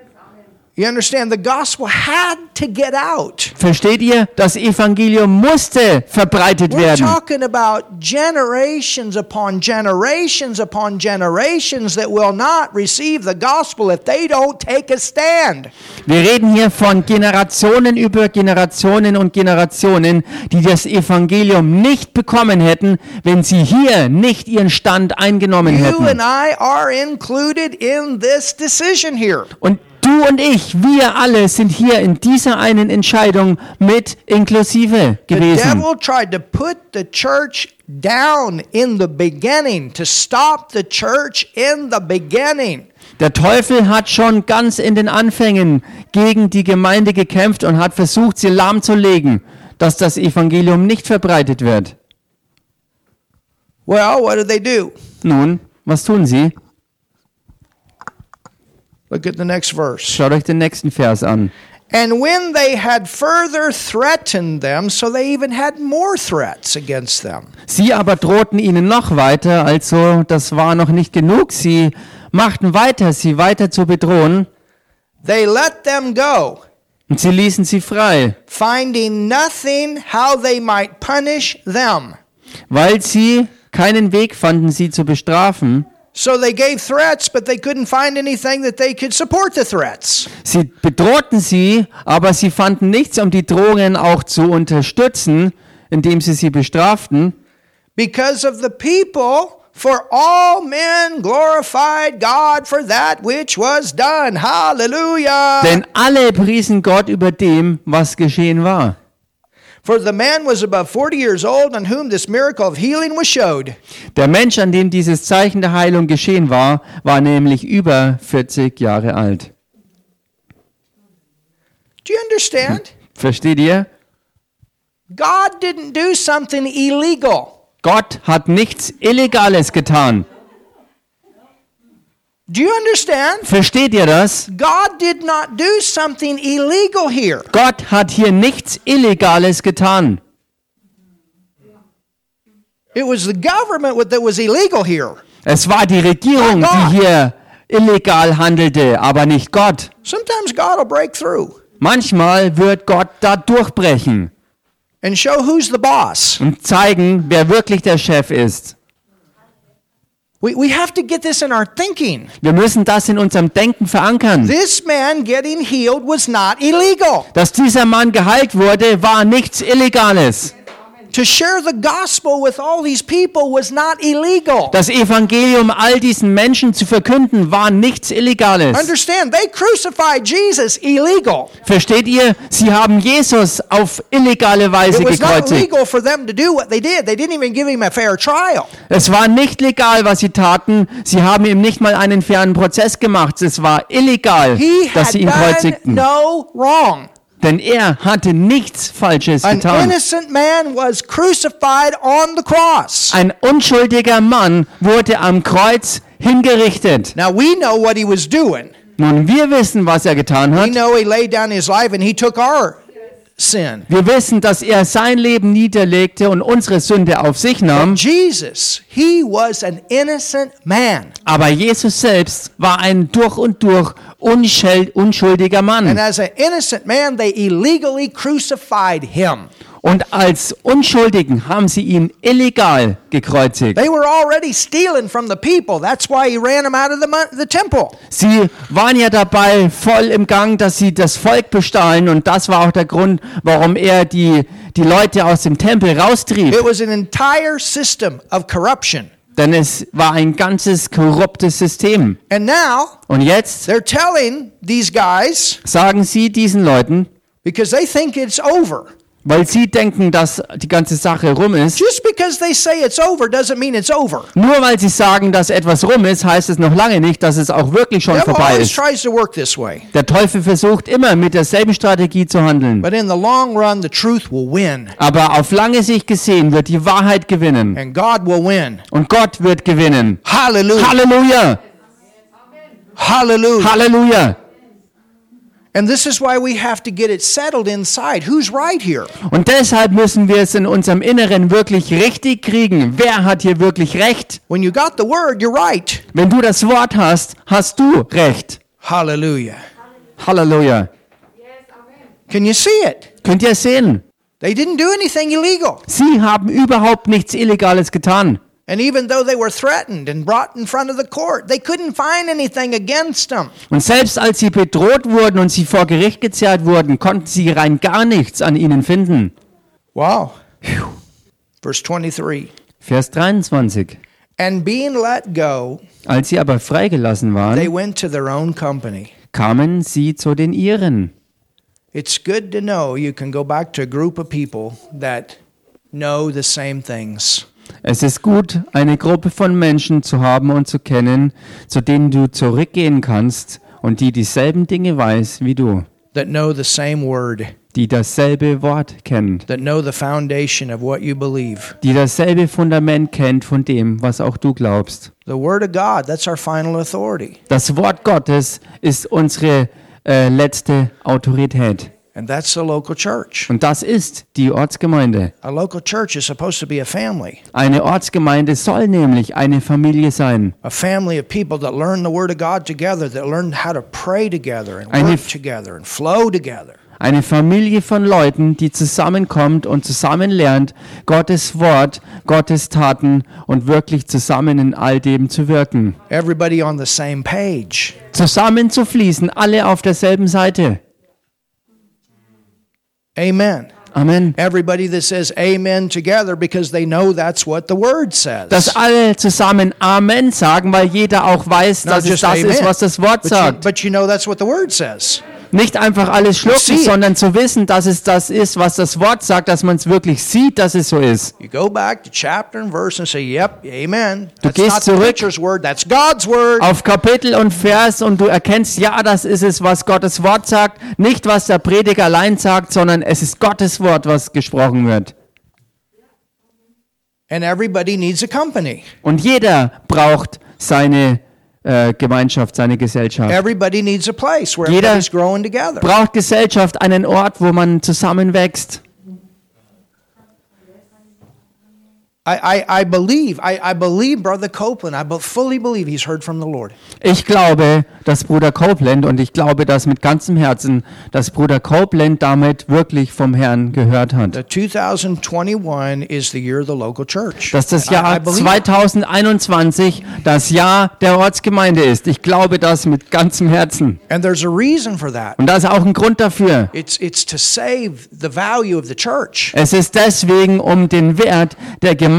You understand? The gospel had to get out. Versteht ihr? Das Evangelium musste verbreitet We're werden. talking about generations upon generations upon generations that will not receive the gospel if they don't take a stand. Wir reden hier von Generationen über Generationen und Generationen, die das Evangelium nicht bekommen hätten, wenn sie hier nicht ihren Stand eingenommen You hätten. and I are included in this decision here. Und du und ich, wir alle sind hier in dieser einen Entscheidung mit inklusive The gewesen. devil tried to put the church down in the beginning, to stop the church in the beginning. Der Teufel hat schon ganz in den Anfängen gegen die Gemeinde gekämpft und hat versucht, sie lahmzulegen, dass das Evangelium nicht verbreitet wird. Well, what did they do? Nun, was tun sie? Look at the next verse. Schaut euch den nächsten Vers an. And when they had further threatened them, so they even had more threats against them. Sie aber drohten ihnen noch weiter, also das war noch nicht genug. Sie machten weiter, sie weiter zu bedrohen They let them go, und sie ließen sie frei, finding nothing how they might punish them. weil sie keinen Weg fanden, sie zu bestrafen. So they gave threats, but they couldn't find anything that they could support the threats. Sie bedrohten sie, aber sie fanden nichts, um die Drohungen auch zu unterstützen, indem sie sie bestraften. Because of the people, for all men glorified God for that which was done. Hallelujah. Denn alle priesen Gott über dem, was geschehen war. For the man was above 40 years old on whom this miracle of healing was showed. Der Mensch, an dem dieses Zeichen der Heilung geschehen war, war nämlich über 40 Jahre alt. Do you understand? Versteht ihr? God didn't do something illegal. Gott hat nichts Illegales getan. Do you understand? Versteht ihr das? God did not do something illegal here. Gott hat hier nichts Illegales getan. It was the government that was illegal here. Es war die Regierung, die hier illegal handelte, aber nicht Gott. Sometimes God will break through Manchmal wird Gott da durchbrechen and show who's the boss. und zeigen, wer wirklich der Chef ist. We, we have to get this in our thinking. Wir müssen das in unserem Denken verankern. This man getting healed was not illegal. Dass dieser Mann geheilt wurde, war nichts Illegales. Das Evangelium all diesen Menschen zu verkünden, war nichts Illegales. Understand, they crucified Jesus illegal. Versteht ihr? Sie haben Jesus auf illegale Weise It was not gekreuzigt. legal for them to do what they did. They didn't even give him a fair trial. Es war nicht legal, was sie taten. Sie haben ihm nicht mal einen fairen Prozess gemacht. Es war illegal, He dass sie ihn kreuzigten. no wrong. Denn er hatte nichts Falsches An getan. innocent man was crucified on the cross. Ein unschuldiger Mann wurde am Kreuz hingerichtet. Now we know what he was doing. Nun, wir wissen, was er getan We hat. know he laid down his life and he took our sin. Wir wissen, dass er sein Leben niederlegte und unsere Sünde auf sich nahm. Jesus, he was an innocent man. Aber Jesus selbst war ein durch und durch unschuld, unschuldiger And Mann. as an innocent man, they illegally crucified him. Und als Unschuldigen haben sie ihn illegal gekreuzigt. They were already stealing from the people. That's why he ran them out of the, the temple. Sie waren ja dabei voll im Gang, dass sie das Volk bestahlen und das war auch der Grund, warum er die, die Leute aus dem Tempel raustrieb. It was an entire system of corruption. Denn es war ein ganzes korruptes System. And now Und jetzt they're telling these guys sagen sie diesen Leuten, because they think it's over. Weil sie denken, dass die ganze Sache rum ist, Just because they say it's over doesn't mean it's over. nur weil sie sagen, dass etwas rum ist, heißt es noch lange nicht, dass es auch wirklich schon Devil vorbei ist. tries to work this way. Der Teufel versucht immer mit derselben Strategie zu handeln. But in the long run, the truth will win. Aber auf lange Sicht gesehen wird die Wahrheit gewinnen. And God will win. Und Gott wird gewinnen. Hallelujah. Halleluja! Hallelujah. Halleluja! And this is why we have to get it settled inside. Who's right here? Und deshalb müssen wir es in unserem Inneren wirklich richtig kriegen. Wer hat hier wirklich Recht? When you got the word, you're right. Wenn du das Wort hast, hast du Recht. Hallelujah. Halleluja. Can you see it? Könnt ihr sehen? They didn't do anything illegal. Sie haben überhaupt nichts Illegales getan. And even though they were threatened and brought in front of the court, they couldn't find anything against them. Und selbst als sie bedroht wurden und sie vor Gericht gezerrt wurden, konnten sie rein gar nichts an ihnen finden. Wow. Verse 23. Vers 23. And being let go, Als sie aber freigelassen they waren, went to their own company. kamen sie zu den ihren. It's good to know you can go back to a group of people that know the same things. Es ist gut, eine Gruppe von Menschen zu haben und zu kennen, zu denen du zurückgehen kannst und die dieselben Dinge weiß wie du, that know the same word, die dasselbe Wort kennen, that know the foundation of what you believe. die dasselbe Fundament kennt von dem, was auch du glaubst. The Word of God, that's our final authority. Das Wort Gottes ist unsere äh, letzte Autorität. And that's the local church. Und das ist die Ortsgemeinde. A local church is supposed to be a family, Eine Ortsgemeinde soll nämlich eine Familie sein. a family of people that learn the Word of God together, that learn how to pray together and Eine work together and flow together. Eine Familie von Leuten, die zusammenkommt und zusammen lernt, Gottes Wort, Gottes Taten und wirklich zusammen in all dem zu wirken. Everybody on the same page. Zusammen zu fließen, alle auf derselben Seite. Amen. Amen. Everybody that says amen together because they know that's what the Word says. Dass alle zusammen Amen sagen, weil jeder auch weiß, Not dass es das ist, was das Wort but you, sagt. but you know that's what the Word says. Nicht einfach alles schlucken, See sondern zu wissen, dass es das ist, was das Wort sagt, dass man es wirklich sieht, dass es so ist. You go back to chapter and verse and say, "Yep, amen." Du That's gehst not the zurück. word. That's God's word. Auf Kapitel und Vers und du erkennst, ja, das ist es, was Gottes Wort sagt. Nicht, was der Prediger allein sagt, sondern es ist Gottes Wort, was gesprochen wird. And everybody needs a company. Und jeder braucht seine äh, Gemeinschaft, seine Gesellschaft. Everybody needs a place where Jeder everybody's growing together. Braucht Gesellschaft einen Ort, wo man zusammenwächst. I, I, I believe, I, I believe Brother Copeland, I be- fully believe he's heard from the Lord. Ich glaube, dass Bruder Copeland, und ich glaube das mit ganzem Herzen, dass Bruder Copeland damit wirklich vom Herrn gehört hat. The 2021 is the year of the local church. Dass das Jahr believe it. 2021 das Jahr der Ortsgemeinde ist. Ich glaube das mit ganzem Herzen. And there's a reason for that. Und da ist auch ein Grund dafür. It's, it's to save the value of the church. Es ist deswegen, um den Wert der Gemeinde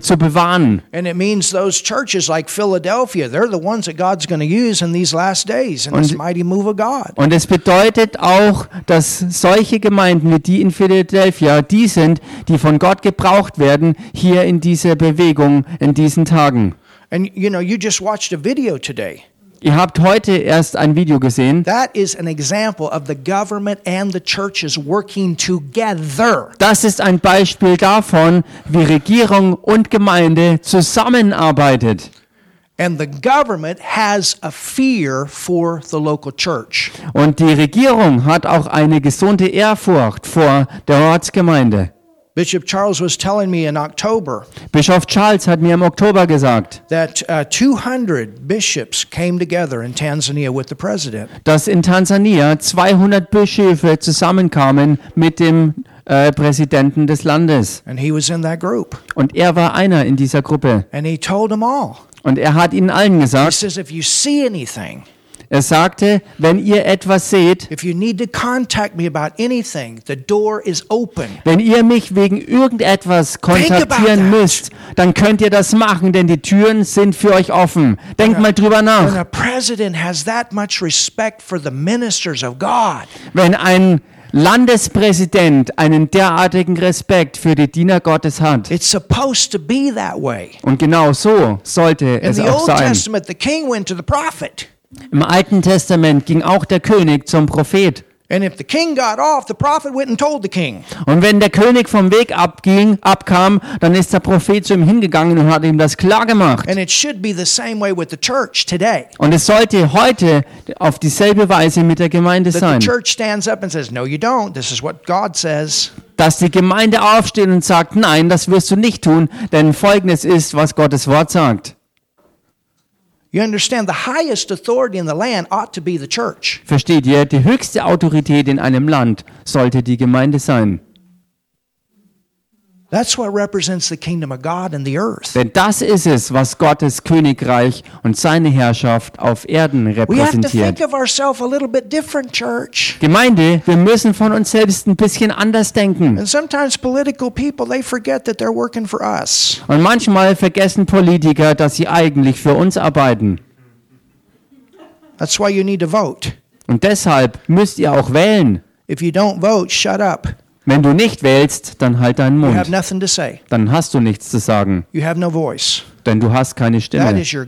zu bewahren. And it means those churches like Philadelphia, they're the ones that God's going to use in these last days in this Und- mighty move of God. Und es bedeutet auch, dass solche Gemeinden wie die in Philadelphia die sind, die von Gott gebraucht werden, hier in dieser Bewegung, in diesen Tagen. And you know, you just watched a video today. Ihr habt heute erst ein Video gesehen. That is an example of the government and the churches working together. Das ist ein Beispiel davon, wie Regierung und Gemeinde zusammenarbeitet. And the government has a fear for the local church. Und die Regierung hat auch eine gesunde Ehrfurcht vor der Ortsgemeinde. Bishop Charles was telling me in October Bischof Charles hat mir im Oktober gesagt, that uh, 200 bishops came together in Tanzania with the president. dass in Tansania 200 Bischöfe zusammenkamen mit dem äh, Präsidenten des Landes. And he was in that group. Und er war einer in dieser Gruppe. And he told them all. Und er hat ihnen allen He gesagt, says, if you see anything, er sagte, wenn ihr etwas seht, anything, wenn ihr mich wegen irgendetwas kontaktieren müsst, dann könnt ihr das machen, denn die Türen sind für euch offen. Denkt mal drüber nach. Wenn ein Landespräsident einen derartigen Respekt für die Diener Gottes hat, it's supposed to be that way. und genau so sollte In es auch sein. Im Alten Testament ging auch der König zum Prophet. Und wenn der König vom Weg abging, abkam, dann ist der Prophet zu ihm hingegangen und hat ihm das klar gemacht. Und es sollte heute auf dieselbe Weise mit der Gemeinde sein, church stands up and says, No, you don't. This is what God says. dass die Gemeinde aufsteht und sagt, nein, das wirst du nicht tun, denn folgendes ist, was Gottes Wort sagt. You understand the highest authority in the land ought to be the church. Versteht ihr? Die höchste Autorität in einem Land sollte die Gemeinde sein. That's what represents the kingdom of God in the earth. Denn das ist es, was Gottes Königreich und seine Herrschaft auf Erden We have to repräsentiert. think of ourselves a little bit different, church. Gemeinde, wir müssen von uns selbst ein bisschen anders denken. And sometimes political people, they forget that they're working for us. Und manchmal vergessen Politiker, dass sie eigentlich für uns arbeiten. That's why you need to vote. Und deshalb müsst ihr auch wählen. If you don't vote, shut up. Wenn du nicht wählst, dann halt deinen You have Mund. nothing to say. Dann hast du nichts zu sagen, You have no voice. denn du hast keine That Stimme. is your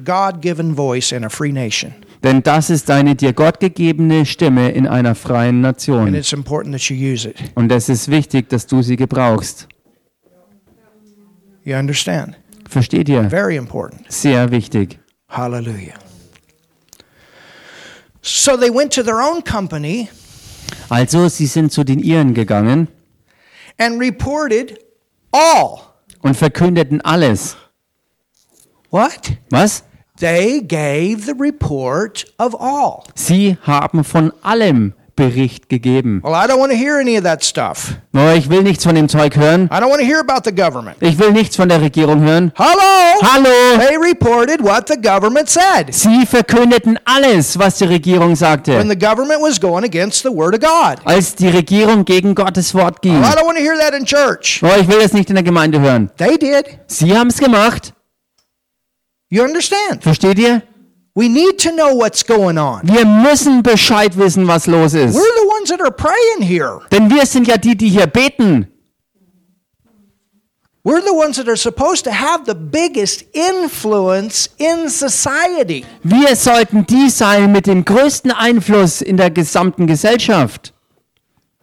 voice in a free nation. Denn das ist deine dir Gott gegebene Stimme in einer freien And Nation. it's important that you use it. Und es ist wichtig, dass du sie gebrauchst. You understand? Versteht ihr? Very important. Sehr wichtig. Hallelujah. So they went to their own company Also, sie sind zu den Iren gegangen and reported all. und verkündeten alles. What? Was? They gave the report of all. Sie haben von allem Bericht gegeben. Well, I don't want to hear any of that stuff. Oh, ich will nichts von dem Zeug hören. I don't want to hear about the government. Ich will nichts von der Regierung hören. Hello? Hallo! They reported what the government said Sie verkündeten alles, was die Regierung when sagte, the government was going against the word of God. als die Regierung gegen Gottes Wort ging. Well, I don't want to hear that in church. Oh, ich will das nicht in der Gemeinde hören. They did. Sie haben es gemacht. You understand? Versteht ihr? We need to know what's going on. Wir müssen Bescheid wissen, was los ist. We're the ones that are praying here. Denn wir sind ja die, die hier beten. We're the ones that are supposed to have the biggest influence in society. Wir sollten die sein mit dem größten Einfluss in der gesamten Gesellschaft.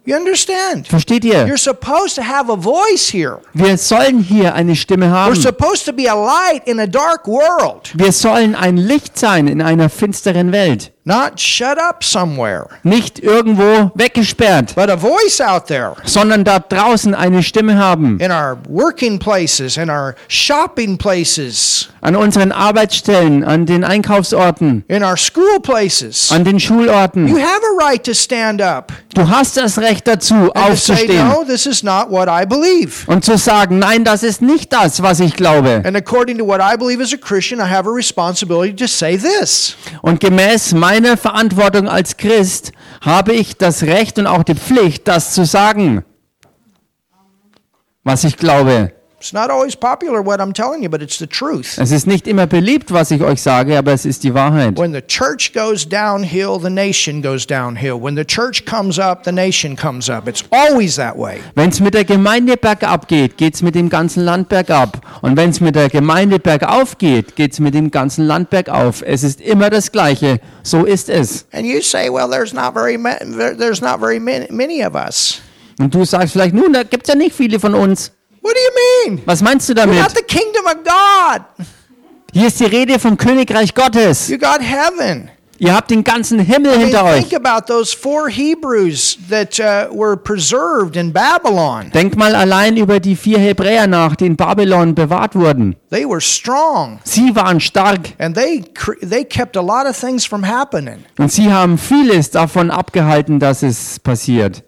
You understand? Versteht ihr? You're supposed to have a voice here. Wir sollen hier eine Stimme We're haben. supposed to be a light in a dark world, Wir sollen ein Licht sein in einer finsteren Welt. Not shut up somewhere, Nicht irgendwo weggesperrt, but a voice out there sondern da draußen eine Stimme haben. in our working places, in our shopping places, An unseren Arbeitsstellen, an den Einkaufsorten, in our school places. an den You Schulorten. have a right to stand up Du hast das Recht dazu, and to say, aufzustehen no, this is not what I believe. und zu sagen, nein, das ist nicht das, was ich glaube. And according to what I believe as a Christian, I have a responsibility to say this. Und gemäß meiner Verantwortung als Christ habe ich das Recht und auch die Pflicht, das zu sagen, was ich glaube. It's not always popular what I'm telling you, but it's the truth. Es ist nicht immer beliebt, was ich euch sage, aber es ist die Wahrheit. When the church goes downhill, the nation goes downhill. When the church comes up, the nation comes up. It's always that way. Wenn es mit der Gemeinde bergab geht, geht es mit dem ganzen Land bergab. Und wenn es mit der Gemeinde bergauf geht, geht es mit dem ganzen Land bergauf. Es ist immer das Gleiche. So ist es. And you say, well, there's not very there's not very many, of us. Und du sagst vielleicht, nun, da gibt es ja nicht viele von uns. What do you mean? Was meinst du You're damit? not the kingdom of God. Hier ist die Rede vom Königreich Gottes. You got heaven. Ihr habt den ganzen Himmel I mean, hinter euch. think about those four Hebrews that uh, were preserved in Babylon. Denkt mal allein über die vier Hebräer nach, die in Babylon bewahrt wurden. They were strong, Sie waren stark and they they kept a lot of things from happening. und sie haben vieles davon abgehalten, dass es passiert.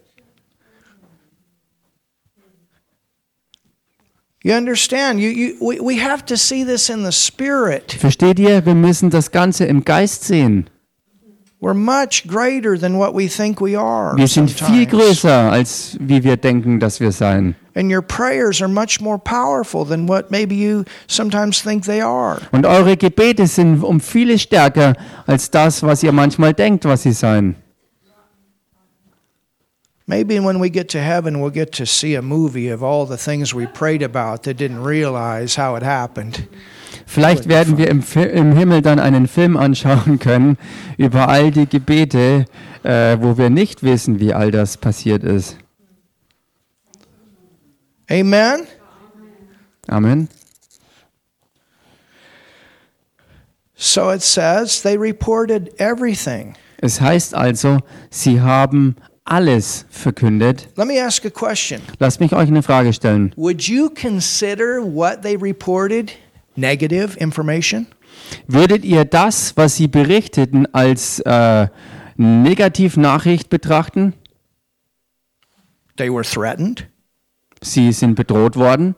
You understand? You, you, we, we have to see this in the spirit. Versteht ihr? Wir müssen das Ganze im Geist sehen. We're much greater than what we think we are. Wir sind viel sometimes. größer, als wie wir denken, dass wir sein. And your prayers are much more powerful than what maybe you sometimes think they are. Und eure Gebete sind um vieles stärker als das, was ihr manchmal denkt, was sie seien. Maybe when we get to heaven, we'll get to see a movie of all the things we prayed about that didn't realize how it happened. Vielleicht werden wir im, im Himmel dann einen Film anschauen können über all die Gebete, äh, wo wir nicht wissen, wie all das passiert ist. Amen? Amen. So it says they reported everything. Es heißt also, sie haben alles verkündet. Let me ask a question. Lasst mich euch eine Frage stellen. Would you consider what they reported negative information? Würdet ihr das, was sie berichteten, als äh, Negativnachricht betrachten? They were threatened. Sie sind bedroht worden.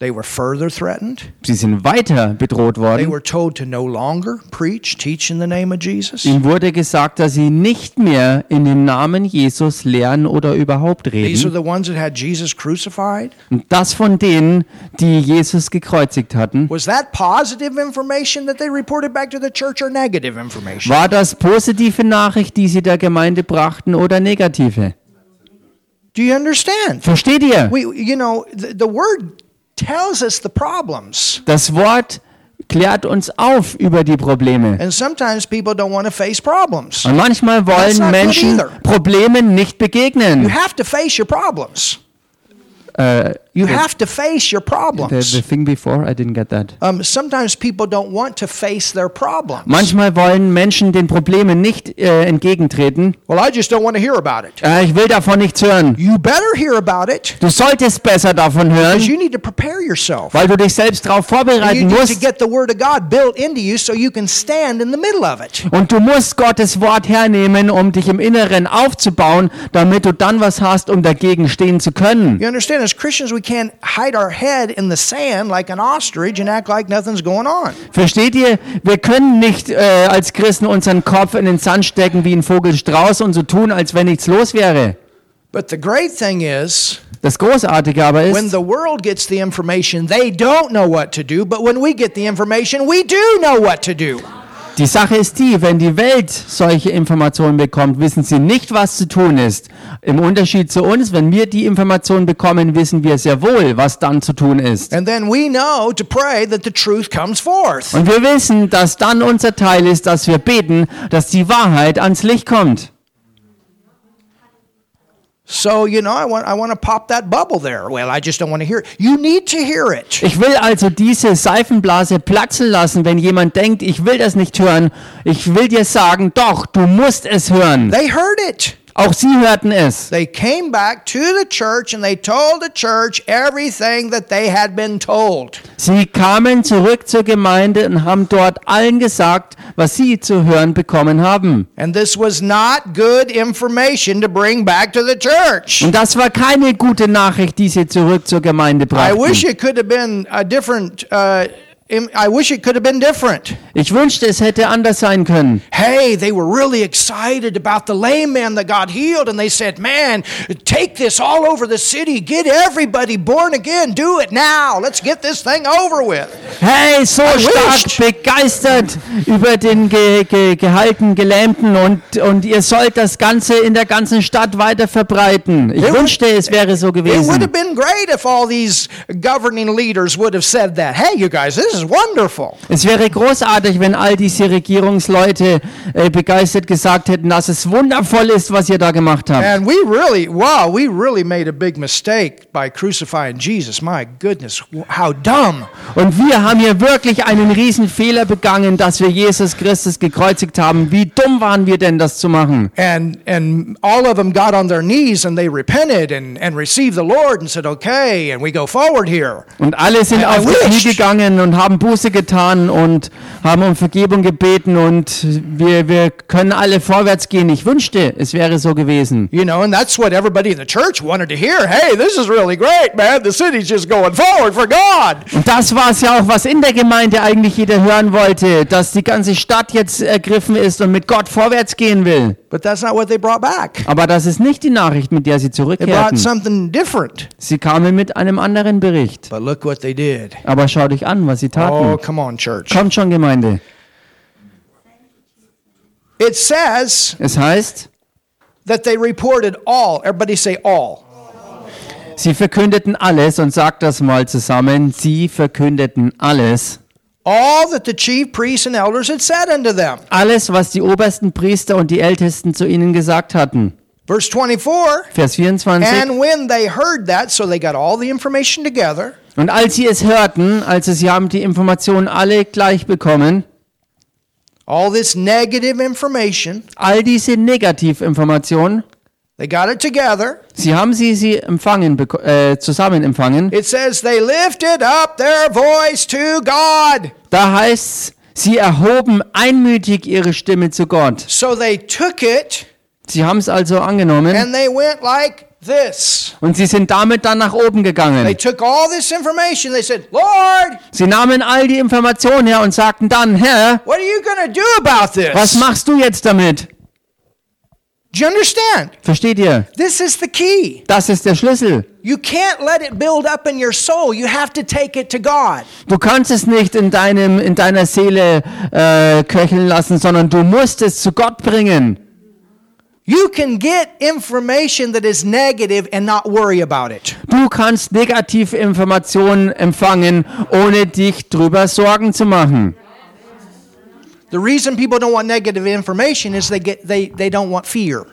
They were further threatened. Sie sind weiter bedroht They worden. were told to no longer preach, teach in the name of Jesus. Ihnen wurde gesagt, dass sie nicht mehr in dem Namen Jesus lehren oder überhaupt These are reden. the ones that had Jesus crucified. Und das von denen, die Jesus gekreuzigt hatten. Was that positive information that they reported back to the church or negative information? War das positive Nachricht, die sie der Gemeinde brachten oder negative? Do you understand? Versteht ihr? We, you know, the, the word tells us the problems. Das Wort klärt uns auf über die Probleme. And sometimes people don't want to face problems. Und manchmal wollen Menschen. Problemen nicht You begegnen. have to face your problems. Äh, You have to face your the, problems. the thing before, I didn't get that. Um, sometimes people don't want to face their problems. Manchmal wollen Menschen den Problemen nicht äh, entgegentreten. Well, I just don't want to hear about it. Äh, ich will davon nichts hören. You better hear about it Du solltest besser davon because hören, you need to prepare yourself. weil du dich selbst darauf And you vorbereiten need to musst. get the Word of God built into you so you can stand in the middle of it. Und du musst Gottes Wort hernehmen, um dich im Inneren aufzubauen, damit du dann was hast, um dagegen stehen zu können. You understand? As Christians, we can't hide our head in the sand like an ostrich and act like nothing's going on. Versteht ihr? Wir können nicht äh, als Christen unseren Kopf in den Sand stecken wie ein Vogelstrauß und so tun, als wenn nichts los wäre. But the great thing is, Das Großartige aber when the world gets the information, they don't know what to do. But when we get the information, we do know what to do. Die Sache ist die, wenn die Welt solche Informationen bekommt, wissen sie nicht, was zu tun ist. Im Unterschied zu uns, wenn wir die Informationen bekommen, wissen wir sehr wohl, was dann zu tun ist. And then we know to pray that the truth comes forth. Und wir wissen, dass dann unser Teil ist, dass wir beten, dass die Wahrheit ans Licht kommt. So, you know, I want, I want to pop that bubble there. Well, I just don't want to hear it. You need to hear it. Ich will also diese Seifenblase platzen lassen, wenn jemand denkt, ich will das nicht hören. Ich will dir sagen, doch, du musst es hören. They heard it. Auch sie hörten es. They came back to the church and they told the church everything that they had been told. Sie kamen zurück zur Gemeinde und haben dort allen gesagt, was sie zu hören bekommen haben. And this was not good information to bring back to the church. Und das war keine gute Nachricht, die sie zurück zur Gemeinde I wish brachten. it could have been a different. Uh, I wish it could have been different. Ich wünschte, es hätte anders sein können. Hey, they were really excited about the lame man that got healed, and they said, Man, take this all over the city. Get everybody born again. Do it now. Let's get this thing over with. Hey, so I stark wished. begeistert über den ge ge gehalten Gelähmten und, und ihr sollt das Ganze in der ganzen Stadt weiter verbreiten. Ich It would- wünschte, es wäre so gewesen. It would have been great if all these governing leaders would have said that. Hey, you guys, this is wonderful. Es wäre großartig, wenn all diese Regierungsleute äh, begeistert gesagt hätten, dass es wundervoll ist, was ihr da gemacht habt. And we really, wow, we really made a big mistake by crucifying Jesus. My goodness, how dumb. Und wir haben hier wirklich einen riesen Fehler begangen, dass wir Jesus Christus gekreuzigt haben. Wie dumm waren wir denn, das zu machen? And and all of them got on their knees and they repented and, and received the Lord and said, okay, and we go forward here. Und alle sind auf die. Knie gegangen und haben Buße getan und haben um Vergebung gebeten und wir, wir können alle vorwärts gehen. Ich wünschte, es wäre so gewesen. You know, and that's what everybody in the church wanted to hear. Hey, this is really great, man. The city's just going forward for God. Und das war es ja auch, was in der Gemeinde eigentlich jeder hören wollte, dass die ganze Stadt jetzt ergriffen ist und mit Gott vorwärts gehen will. But that's not what they brought back. Aber das ist nicht die Nachricht, mit der sie zurückkehrten. Sie kamen mit einem anderen Bericht. But look what they did. Aber schau dich an, was sie Oh, come on, church. Kommt schon, Gemeinde. It says Es heißt, that they reported all. Everybody say all. sie verkündeten alles und sagt das mal zusammen. Sie verkündeten alles. All that the chief priests and elders had said unto them. Alles, was die obersten Priester und die Ältesten zu ihnen gesagt hatten. Verse 24. Vers 24. And when they heard that, so they got all the information together, Und als sie es hörten, also sie haben die Informationen alle gleich bekommen, all this negative information, all diese Negativinformationen, they got it together. sie haben sie, sie empfangen, äh, zusammen empfangen. It says they lifted up their voice to God. Da heißt sie erhoben einmütig ihre Stimme zu Gott. So they took it Sie haben es also angenommen and they went like this. und sie sind damit dann nach oben They gegangen. took all this information. They said, Lord, Sie nahmen all die Informationen her und sagten dann, Herr, what are you to do about was this? machst du jetzt damit? Do you understand? Versteht ihr? This is the key. Das ist der Schlüssel. You can't let it build up in your soul. You have to take it to God. Du kannst es nicht in, deinem, in deiner Seele äh, köcheln lassen, sondern du musst es zu Gott bringen. You can get information that is negative and not worry about it. Du kannst Negativinformationen empfangen, ohne dich drüber Sorgen zu machen. The reason people don't want negative information is they get they, they don't want fear.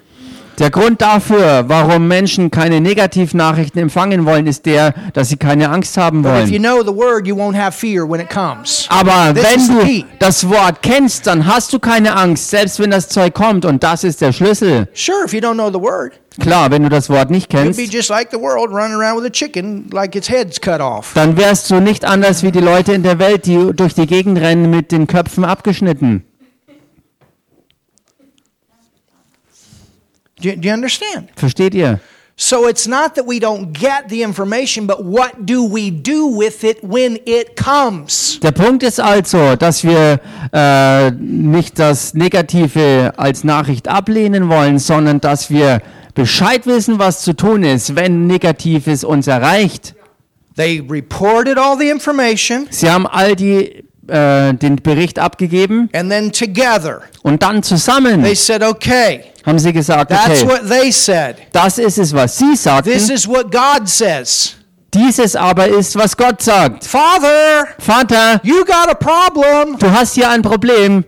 Der Grund dafür, warum Menschen keine Negativnachrichten empfangen wollen, ist der, dass sie keine Angst haben if you wollen. know the word, you won't have fear when it comes. Aber This is wenn du das Wort kennst, dann hast du keine Angst, selbst wenn das Zeug kommt. Und das ist der Schlüssel. Sure, if you don't know the word, Klar, wenn du das Wort nicht kennst, dann wärst du nicht anders wie die Leute in der Welt, die durch die Gegend rennen mit den Köpfen abgeschnitten. Do you, do you understand? Versteht ihr? So it's not that we don't get the information, but what do we do with it when it comes? Der Punkt ist also, dass wir äh, nicht das Negative als Nachricht ablehnen wollen, sondern dass wir Bescheid wissen, was zu tun ist, wenn Negatives uns erreicht. They reported all the information. Sie haben all die äh, den Bericht abgegeben And then together, und dann zusammen they said, okay, haben sie gesagt, that's okay, what they said. das ist es, was sie This sagten. is what God says. Dieses aber ist, was Gott sagt. Father, Vater, you got a problem. du hast hier ein Problem.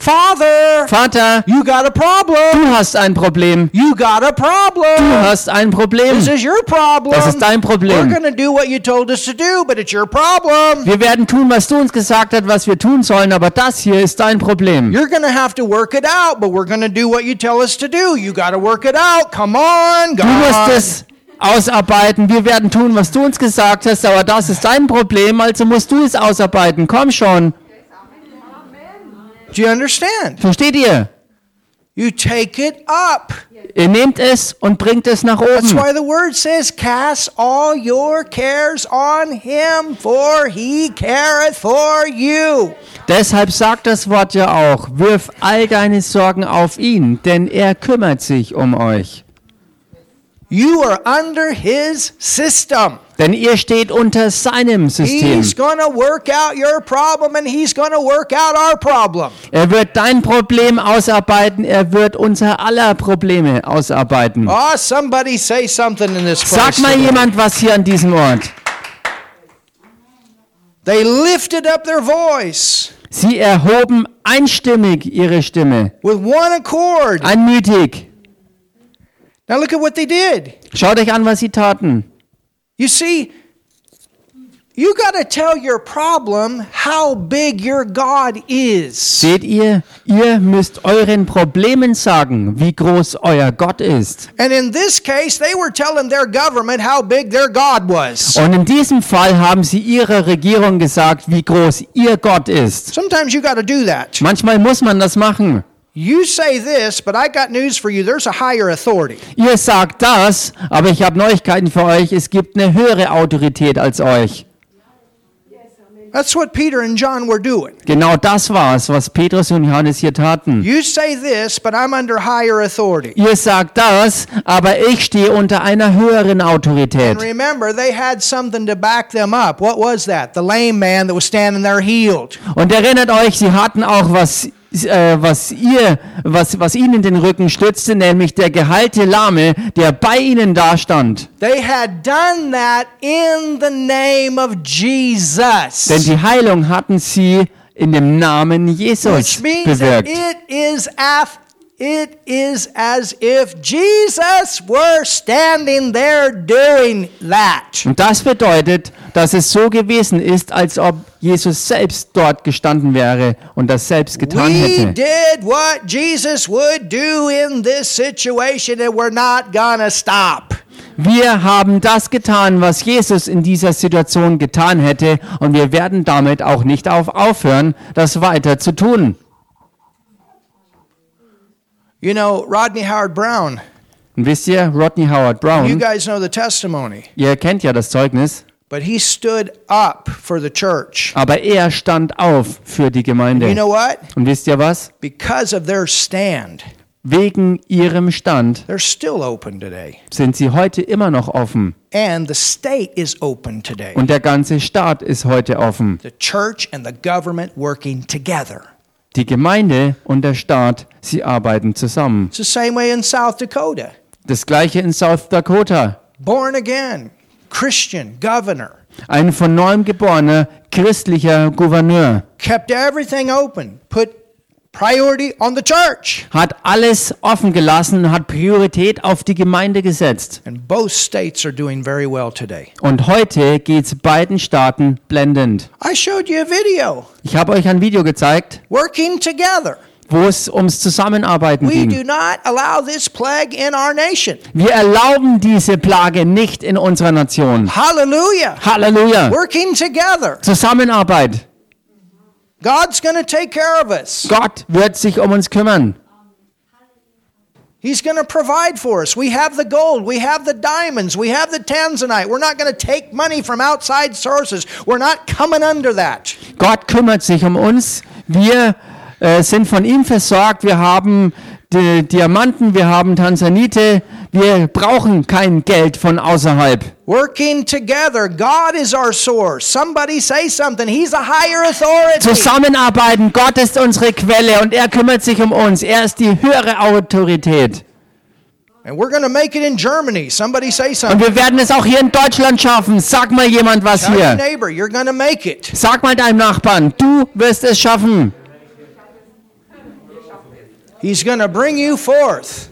Father, Vater, you got a problem. du hast ein Problem. You got a Du problem. hast ein Problem. This is your problem. Das ist dein We're Problem. going to do what you told us to do, but it's your problem. Wir werden tun, was du uns gesagt hast, was wir tun sollen, aber das hier ist dein Problem. You're going to have to work it out, but we're going to do what you tell us to do. You got to work it out. Come on, Du musst God. es ausarbeiten. Wir werden tun, was du uns gesagt hast, aber das ist dein Problem, also musst du es ausarbeiten. Komm schon. Do you understand? Versteht ihr? You take it up. Ihr nehmt es und bringt es nach That's oben. why the word says, Cast all your cares on him, for he careth for you. Deshalb sagt das Wort ja auch, wirf all deine Sorgen auf ihn, denn er kümmert sich um euch. You are under his system. Denn ihr steht unter seinem System. He's going to work out your problem and he's going to work out our problem. Er wird dein Problem ausarbeiten, er wird unser aller Probleme ausarbeiten. Oh, somebody say something in this place. Sag mal today. jemand was hier an diesem Ort. They lifted up their voice Sie erhoben einstimmig ihre Stimme, with one accord. einmütig. Now look at what they did. Schaut euch an, was sie taten. You see, you got to tell your problem how big your God is. Seht ihr, ihr müsst euren Problemen sagen, wie groß euer Gott ist. And in this case, they were telling their government how big their God was. Und in diesem Fall haben sie ihrer Regierung gesagt, wie groß ihr Gott ist. Sometimes you got to do that. Manchmal muss man das machen. You say this, but I got news for you. There's a higher authority. Ihr sagt das, aber ich habe Neuigkeiten für euch. Es gibt eine höhere Autorität als euch. That's what Peter and John were doing. Genau das war's, was Petrus und Johannes hier taten. You say this, but I'm under higher authority. Ihr sagt das, aber ich stehe unter einer höheren And Autorität. remember, they had something to back them up. What was that? The lame man that was standing there healed. Und erinnert euch, sie hatten auch was, äh, was ihr, was, was ihnen den Rücken stützte, nämlich der geheilte Lahme, der bei ihnen dastand. They had done that in the name of Denn Jesus. die Heilung hatten sie in dem Namen Jesus Which means that bewirkt. it is it is as if Jesus were standing there doing that. Und das bedeutet, dass es so gewesen ist, als ob Jesus selbst dort gestanden wäre und das selbst getan We hätte. did what Jesus would do in this situation and we're not gonna stop. Wir haben das getan, was Jesus in dieser Situation getan hätte und wir werden damit auch nicht auf aufhören, das weiter zu tun. You know, Rodney Howard Brown, Und wisst ihr, Rodney Howard you Brown, guys know the testimony, ihr kennt ja das Zeugnis, but he stood up for the church. aber er stand auf für die You Gemeinde. know what? Und wisst ihr was? Because of their stand, Wegen ihrem Stand they're still open today. sind sie heute immer noch offen And the state is open today. und der ganze Staat ist heute offen. The church and the government working together. Die Gemeinde und der Staat, sie arbeiten zusammen. It's the same way in South Dakota. Das gleiche in South Dakota. Born again, Christian governor, Ein von neuem geborener christlicher Gouverneur kept everything open, put priority on the church. hat alles offen gelassen, hat Priorität auf die Gemeinde gesetzt. And both states are doing very well today. Und heute geht's beiden Staaten blendend. I showed you a video Ich habe euch ein Video gezeigt, working together. wo es ums Zusammenarbeiten We do ging. not allow this plague in our nation. Wir erlauben diese Plage nicht in unserer Nation. Hallelujah. Halleluja! Working together. Zusammenarbeit. God's going to take care of us. Gott wird sich um uns kümmern. He's going to provide for us. We have the gold, we have the diamonds, we have the tanzanite. We're not going to take money from outside sources. We're not coming under that. Gott kümmert sich um uns. Wir äh, sind von ihm versorgt. Wir haben die Diamanten, wir haben Tansanite, Wir brauchen kein Geld von außerhalb. Working together. God is our source. Somebody say something. He's a higher authority. Zusammenarbeiten, Gott ist unsere Quelle und er kümmert sich um uns. Er ist die höhere Autorität. And we're going to make it in Germany. Somebody say Und wir werden es auch hier in Deutschland schaffen. Sag mal jemand was Tell hier. neighbor, you're to make it. Sag mal deinem Nachbarn, du wirst es schaffen. He's to bring you forth.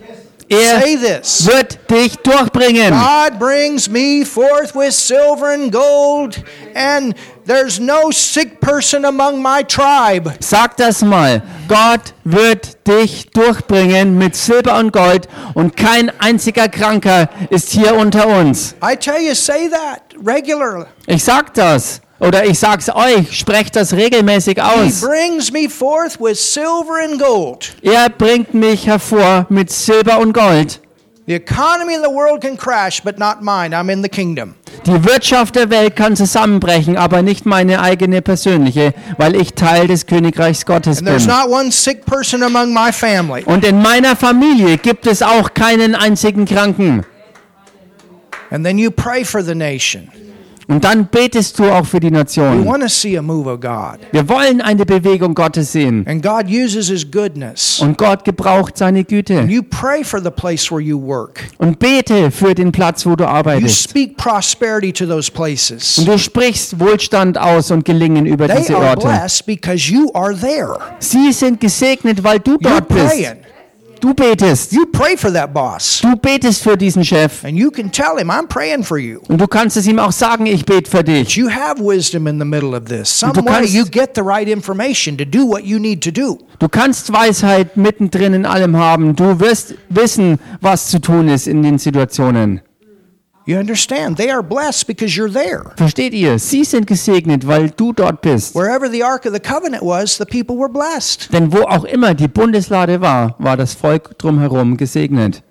Er wird dich durchbringen. God brings me forth with silver and gold, and there's no sick person among my tribe. Sag das mal. Gott wird dich durchbringen mit Silber und Gold und kein einziger Kranker ist hier unter uns. I tell you, say that regularly. Ich sag das. Oder ich sag's euch, sprecht das regelmäßig He aus. brings me forth with silver and gold. Er bringt mich hervor mit Silber und Gold. The economy in the world can crash, but not mine. I'm in the kingdom. Die Wirtschaft der Welt kann zusammenbrechen, aber nicht meine eigene persönliche, weil ich Teil des Königreichs Gottes bin. not one sick person among my family. Und in meiner Familie gibt es auch keinen einzigen Kranken. And then you pray for the nation. Und dann betest du auch für die We Nation. want to see a move of God. Wir wollen eine Bewegung Gottes sehen. And God uses His goodness. Und Gott gebraucht seine Güte. You pray for the place where you work. Und bete für den Platz, wo du You arbeitest. speak prosperity to those places. Und du sprichst Wohlstand aus und Gelingen über They diese are Orte. blessed because you are there. Sie sind gesegnet, weil du You're dort bist. praying. Du betest. You pray for that boss. Du betest für diesen Chef. And you can tell him, I'm praying for you. Und du kannst es ihm auch sagen, ich bete für dich. You have wisdom in the middle of this. Some Du way kannst- you get the right information to do what you need to do. Du kannst Weisheit mittendrin in allem haben. Du wirst wissen, was zu tun ist in den Situationen. You understand? They are blessed because you're there. Versteht ihr? Sie sind gesegnet, weil du dort bist. Wherever the Ark of the Covenant was, the people were blessed. Denn wo auch immer die Bundeslade war, war das Volk drumherum gesegnet.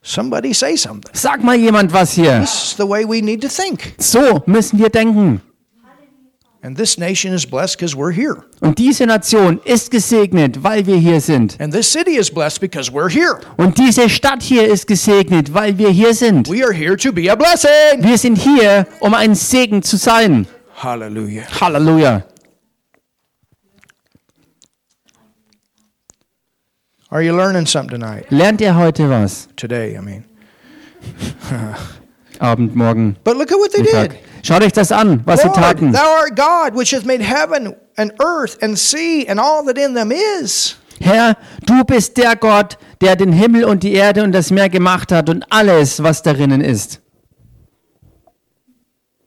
Somebody say something. Sag mal jemand was hier. This is the way we need to think. So müssen wir denken. And this nation is blessed because we're here. Und diese Nation ist gesegnet, weil wir hier sind. And this city is blessed because we're here. Und diese Stadt hier ist gesegnet, weil wir hier sind. We are here to be a blessing. Wir sind hier, um ein Segen zu sein. Hallelujah. Halleluja. Are you learning something tonight? Lernt ihr heute was? Today, I mean. Abend, morgen, But look at what they did. Schaut euch das an, was sie Lord, taten. thou art God, which hath made heaven and earth and sea and all that in them is. Herr, du bist der Gott, der den Himmel und die Erde und das Meer gemacht hat und alles, was darinnen ist.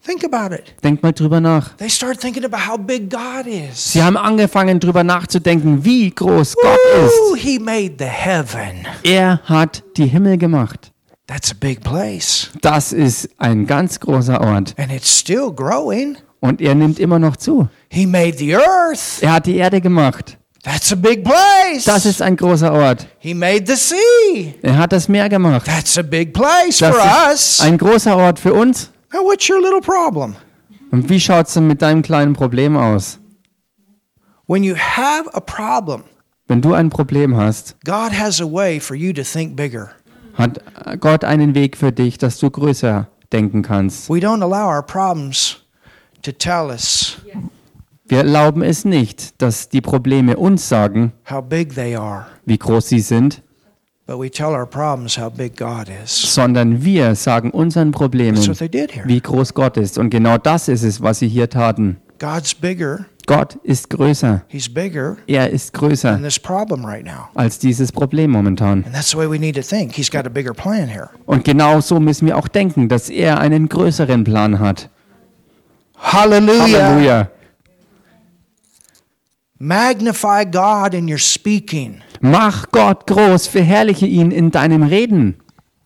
Think about it. Denkt mal drüber nach. They start thinking about how big God is. Sie haben angefangen drüber nachzudenken, wie groß Gott ist. he made the heaven. Er hat die Himmel gemacht. That's a big place. Das ist ein ganz großer Ort. And it's still growing. Und er nimmt immer noch zu. He made the earth. Er hat die Erde gemacht. That's a big place. Das ist ein großer Ort. he made the sea. Er hat das Meer gemacht. That's a big place Das for ist us. ein großer Ort für uns. Now, what's your little problem? Und wie schaut es denn mit deinem kleinen Problem aus? When you have a problem, Wenn du ein Problem hast, God has a way for you to think bigger. Hat Gott einen Weg für dich, dass du größer denken kannst. We don't allow our problems to tell us Wir erlauben es nicht, dass die Probleme uns sagen, wie groß sie sind, sondern wir sagen unseren Problemen, wie groß Gott ist. Und genau das ist es, was sie hier taten. Gott ist größer. He's bigger Er ist than größer this problem right now. als dieses Problem momentan. And that's the way we need to think. He's got a bigger plan here. Und genau so müssen wir auch denken, dass er einen größeren Plan hat. Hallelujah. Halleluja. Magnify God in your speaking. Mach Gott groß, verherrliche ihn in deinem Reden.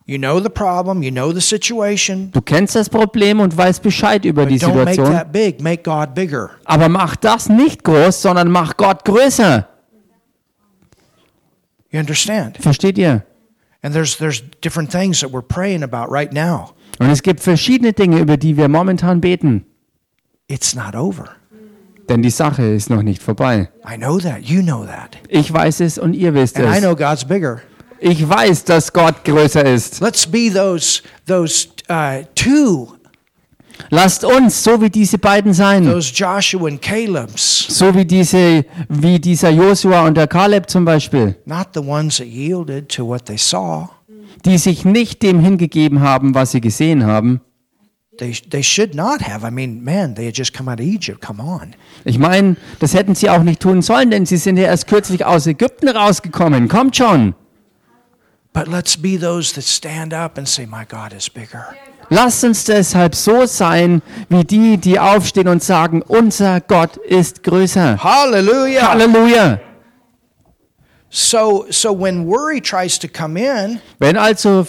You know the problem, you know the situation, Du kennst das Problem und weißt Bescheid über die don't make Situation. that big. Make God bigger. Aber mach das nicht groß, sondern mach Gott größer. You understand? Versteht ihr? And there's there's different things that we're praying about right now. Und es gibt verschiedene Dinge, über die wir momentan beten. It's not over. Denn die Sache ist noch nicht vorbei. I know that. You know that. Ich weiß es und ihr wisst And I es. know God's bigger. Ich weiß, dass Gott größer ist. Let's be those those uh, two, Lasst uns so wie diese beiden sein. those Joshua and Caleb's, So wie diese, wie dieser Josua und der Kaleb zum Beispiel, not the ones that yielded to what they saw. die sich nicht dem hingegeben haben, was sie gesehen haben. They they should not have. I mean, man, they had just come out of Egypt. Come on. Ich meine, das hätten sie auch nicht tun sollen, denn sie sind ja erst kürzlich aus Ägypten rausgekommen. Kommt schon. But let's be those that stand up and say, "My God is bigger." Lasst uns deshalb so sein, wie die, die aufstehen und sagen, unser Gott ist größer. Hallelujah. Halleluja. So so when worry tries to come in, Wenn also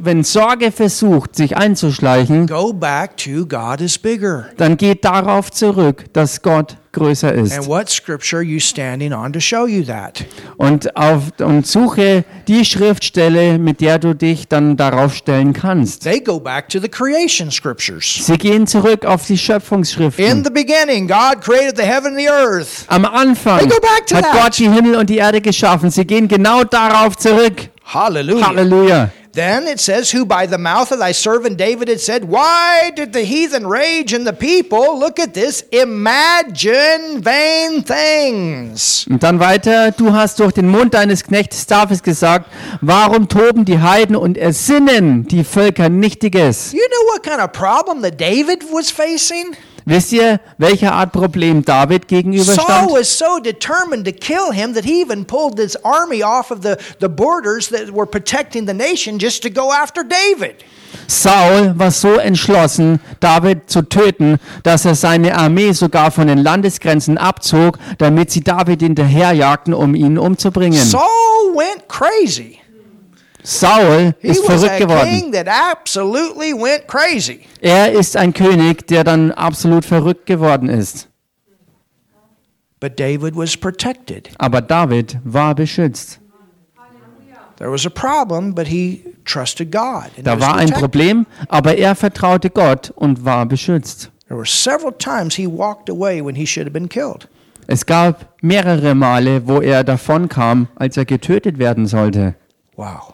wenn Sorge versucht, sich einzuschleichen, go back to God is bigger. dann geht darauf zurück, dass Gott größer And ist. what scripture are you standing on to show you that? Und, auf, und suche die Schriftstelle, mit der du dich dann darauf stellen kannst. They go back to the creation scriptures. Sie gehen zurück auf die In Schöpfungsschriften. the beginning, God created the heaven and the earth. Am Anfang They go back to hat that. Gott die Himmel und die Erde geschaffen. Sie gehen genau darauf zurück. Hallelujah. Halleluja. Then it says, Who by the mouth of thy servant David had said, Why did the heathen rage and the people, look at this, imagine vain things? Und dann weiter, du hast durch den Mund deines Knechtes Davids gesagt, warum toben die Heiden und ersinnen die Völker Nichtiges? You know what kind of problem that David was facing? Wisst ihr, welche Art Problem David Saul gegenüberstand? was so determined to kill him that he even pulled this army off of the, the borders that were protecting the nation just to go after David. Saul war so entschlossen, David zu töten, dass er seine Armee sogar von den Landesgrenzen abzog, damit sie David hinterherjagten, um ihn umzubringen. Saul went crazy. Saul ist verrückt geworden. Er ist ein König, der dann absolut verrückt geworden ist. But David was protected. Aber David war beschützt. There was a problem, but he trusted God. and he Da war ein. Problem, aber er vertraute Gott und war beschützt. There were several times he walked away when he should have been killed. Es gab mehrere Male, wo er davonkam, als er getötet werden sollte. Wow.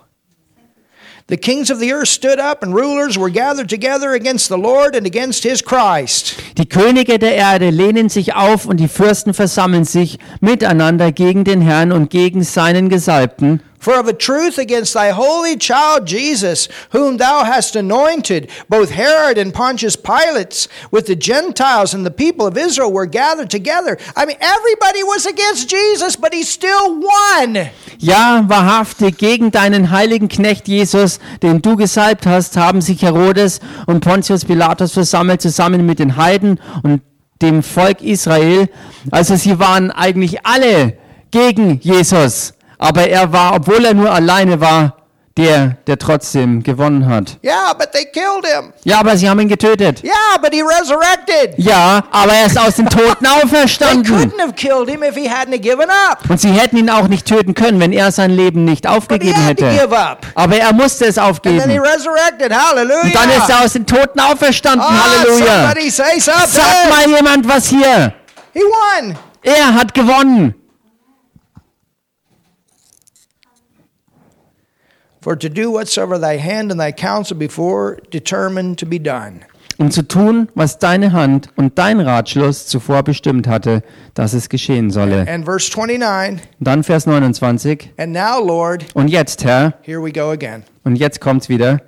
The kings of the earth stood up, and rulers were gathered together against the Lord and against his Christ. Die Könige der Erde lehnen sich auf und die Fürsten versammeln sich miteinander gegen den Herrn und gegen seinen Gesalbten. For of a truth against thy holy child Jesus, whom thou hast anointed, both Herod and Pontius Pilate with the Gentiles and the people of Israel were gathered together. I mean, everybody was against Jesus, but he still won. Ja, wahrhaftig, gegen deinen heiligen Knecht Jesus, den du gesalbt hast, haben sich Herodes und Pontius Pilatus versammelt, zusammen mit den Heiden und dem Volk Israel. Also sie waren eigentlich alle gegen Jesus. Aber er war, obwohl er nur alleine war, der, der trotzdem gewonnen hat. Yeah, but they killed him. Ja, aber sie haben ihn getötet. Yeah, but he resurrected. Ja, aber er ist aus den Toten They auferstanden. couldn't have killed him if he hadn't given up. Und sie hätten ihn auch nicht töten können, wenn er sein Leben nicht But he aufgegeben to hätte. give up. Aber er musste es And then he aufgeben. resurrected. Hallelujah. Und dann ist er aus den Toten auferstanden. Ah, Halleluja. somebody say something. Sag mal jemand was hier. He won. Er hat gewonnen. For to do whatsoever thy hand and thy counsel before determined to be done. Um zu tun, was deine Hand und dein Ratschluss zuvor bestimmt hatte, dass es geschehen solle. And verse 29, Und dann Vers 29. and now, Lord, Und jetzt, Herr, here we go again. und jetzt kommt's wieder.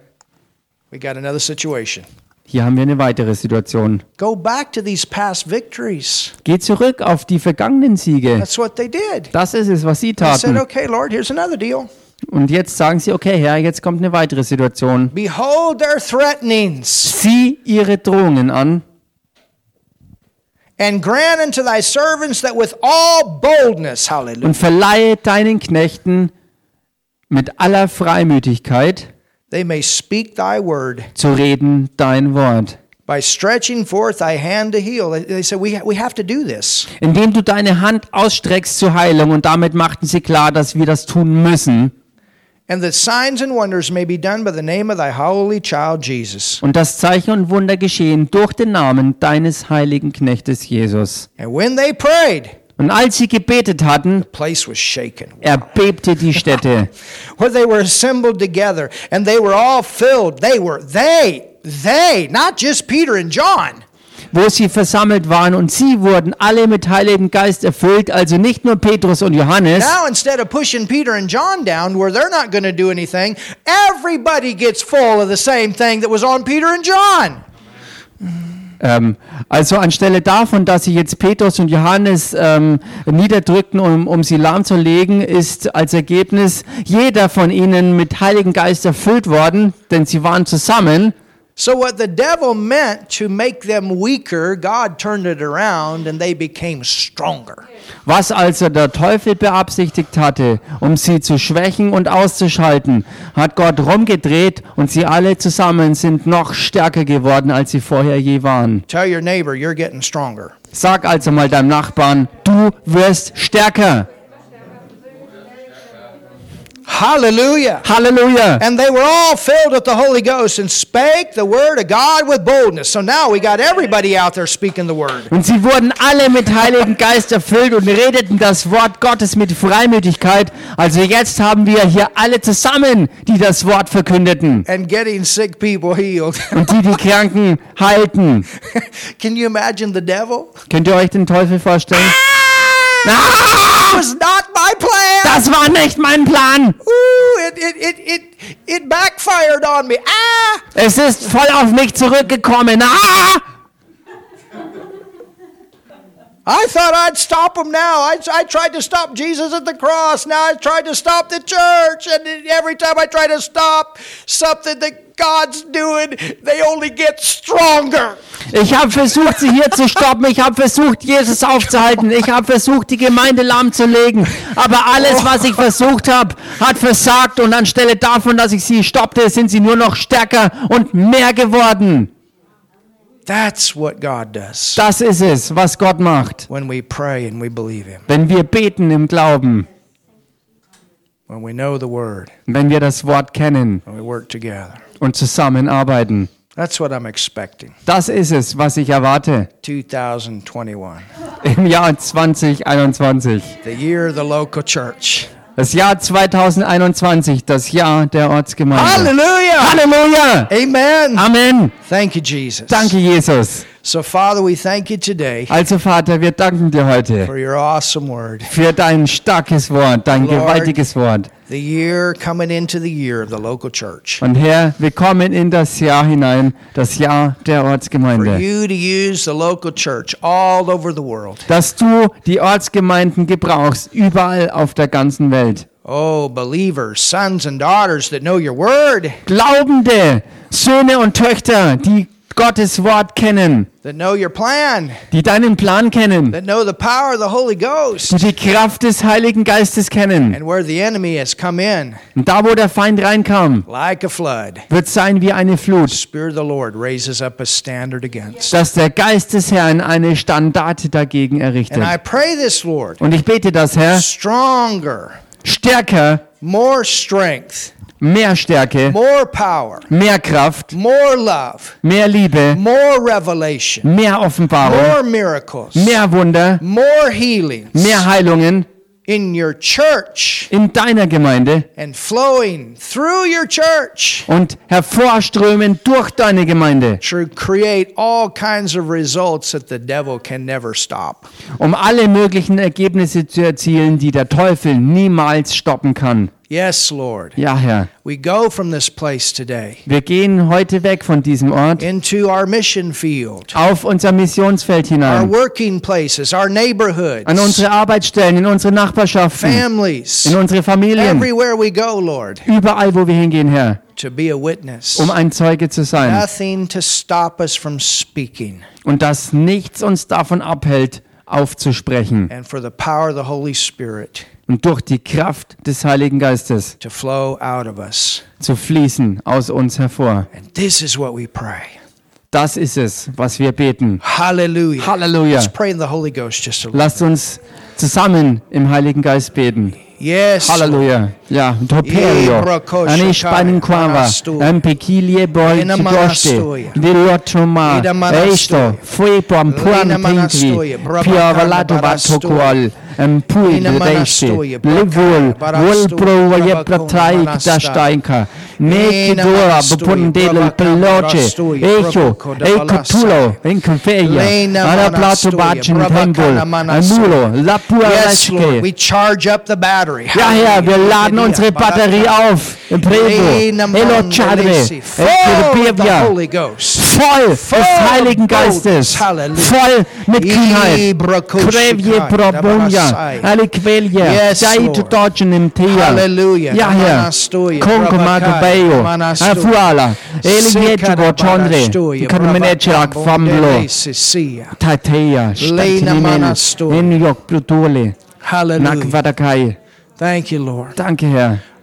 We got another situation. Hier haben wir eine weitere Situation. Go back to these past victories. Geh zurück auf die vergangenen Siege. That's what they did. Das ist es, was sie They said, taten. okay, Lord, here's another deal. Und jetzt sagen sie, okay, Herr, jetzt kommt eine weitere Situation. Behold their threatenings, Sieh ihre Drohungen an and grant unto thy servants that with all boldness, hallelujah, und verleihe deinen Knechten mit aller Freimütigkeit they may speak thy word zu reden dein Wort. by stretching forth thy hand to heal. They, said, we have to do this. Indem du deine Hand ausstreckst zur Heilung und damit machten sie klar, dass wir das tun müssen And that signs and wonders may be done by the name of thy holy child Jesus. und das Zeichen und Wunder geschehen durch den Namen deines heiligen Knechtes Jesus. And when they prayed, Und als sie gebetet hatten, the place was shaken. erbebte die Stätte. Where they were assembled together and they were all filled. They were, they, they, not just Peter and John. Wo sie versammelt waren und sie wurden alle mit Heiligen Geist erfüllt, also nicht nur Petrus und Johannes. Now, instead of pushing Peter and John down where they're not going to do anything, everybody gets full of the same thing that was on Peter and John. Ähm, also anstelle davon, dass sie jetzt Petrus und Johannes ähm, niederdrückten, um, um sie lahmzulegen, ist als Ergebnis jeder von ihnen mit Heiligen Geist erfüllt worden, denn sie waren zusammen. So, what the devil meant to make them weaker, God turned it around and they became stronger. Was also der Teufel beabsichtigt hatte, um sie zu schwächen und auszuschalten, hat Gott rumgedreht und sie alle zusammen sind noch stärker geworden, als sie vorher je waren. Tell your neighbor, you're getting stronger. Sag also mal deinem Nachbarn, du wirst stärker. Hallelujah. Halleluja. And they were all filled with the Holy Ghost and spake the word of God with boldness. So now we got everybody out there speaking the word. Und sie wurden alle mit Heiligen Geist erfüllt und redeten das Wort Gottes mit Freimütigkeit. Also jetzt haben wir hier alle zusammen, die das Wort verkündeten And getting sick people healed. und die die Kranken heilten. Can you imagine the devil? Könnt ihr euch den Teufel vorstellen? That was not my plan. Das war nicht mein Plan. Ooh, it, it, it, it, it backfired on me. Ah! Es ist voll auf mich zurückgekommen. Ah! I thought I'd stop him now. I, I tried to stop Jesus at the cross. Now I tried to stop the church. And every time I try to stop something that God's doing, they only get stronger. Ich habe versucht, sie hier zu stoppen. Ich habe versucht, Jesus aufzuhalten. Ich habe versucht, die Gemeinde lahmzulegen. Aber alles, was ich versucht habe, hat versagt. Und anstelle davon, dass ich sie stoppte, sind sie nur noch stärker und mehr geworden. That's what God does Das ist es, was Gott macht. when we pray and we believe Him, Wenn wir beten im Glauben, when we know the Word, wenn wir das Wort kennen when we work together. und zusammenarbeiten. That's what I'm expecting. Das ist es, was ich erwarte 2021, im Jahr 2021. the year of the local church. Das Jahr 2021, das Jahr der Ortsgemeinde. Hallelujah! Halleluja! Amen. Amen! Thank you, Jesus. Danke, Jesus. So, Father, we thank you today Also, Vater, wir danken dir heute for your awesome word. für dein starkes Wort, dein Lord. gewaltiges Wort. The year coming into the year of the local church. Und Herr, wir kommen in das Jahr hinein, das Jahr der For Ortsgemeinde. you to use the local church all over the world. Dass du die Ortsgemeinden gebrauchst, überall auf der ganzen Welt. Oh, believers, sons and daughters that know your word, Glaubende Söhne und Töchter, die Gottes Wort kennen, that know your plan, die deinen Plan kennen, that know the power of the Holy Ghost, die die Kraft des Heiligen Geistes kennen. and where the enemy has come in Und da, wo der Feind reinkam, like a flood. wird sein wie eine Flut, dass der Geist des Herrn eine Standarte dagegen errichtet. And I pray this, Lord, Und ich bete das, Herr, stronger, stärker, more strength, mehr Stärke, more power, mehr Kraft, more love, mehr Liebe, more revelation, mehr Offenbarung, more miracles, mehr Wunder, more healings. mehr Heilungen in your church. in deiner Gemeinde. And flowing through your church. Und hervorströmen durch deine Gemeinde, to create all kinds of results that the devil can never stop. um alle möglichen Ergebnisse zu erzielen, die der Teufel niemals stoppen kann. Yes, Lord. Ja, Herr, We go from this place today wir gehen heute weg von diesem Ort into our mission field, auf unser Missionsfeld our hinein, working places, our neighborhoods, an unsere Arbeitsstellen, in unsere Nachbarschaften, families, in unsere Familien, everywhere we go, Lord, überall, wo wir hingehen, Herr, to be a witness. um ein Zeuge zu sein. Nothing to stop us from speaking. Und dass nichts uns davon abhält, aufzusprechen. And for the power of the Holy Spirit und durch die Kraft des Heiligen Geistes to flow out of us. zu fließen aus uns hervor. And this is what we pray. Das ist es, was wir beten. Halleluja. Let's pray in the Holy Ghost just a little. Lasst uns zusammen im Heiligen Geist beten. Yes. Halleluja. Ja, Toperio. Ibrokosha Ani Spanin Quava. Manastoia. Dilotoma. Ida Manastoia. Esto. Fui pom puan pingvi. Barastoia. batokual. empuje dejši, livul, volprovoje pratajk daštajnka, neki dora bopun delal peloče, ejo, eko tulo, enka feja, ala plato bačen tembol, anulo, la puareške. Ja, Herr, wir laden unsere Batterie auf, im Prevo, Elo Chadre, Elo Pevia. Voll Voll des Heiligen. Geistes. Halleluja. Voll mit Kühnheit. Krevje. Dabarasai. Aliquelia. Yes, Dait Lord. Deutschen im Tia. Halleluja. Ja, Herr. Magobeyo. Manastoia. Afuala. Sikadabarastoia, Kanomenechak Brabakam, Famlo. Statinimel. Manastoia. Enyok Plutole. Hallelujah. Nakvadakai. Thank you, Lord. Danke, Herr.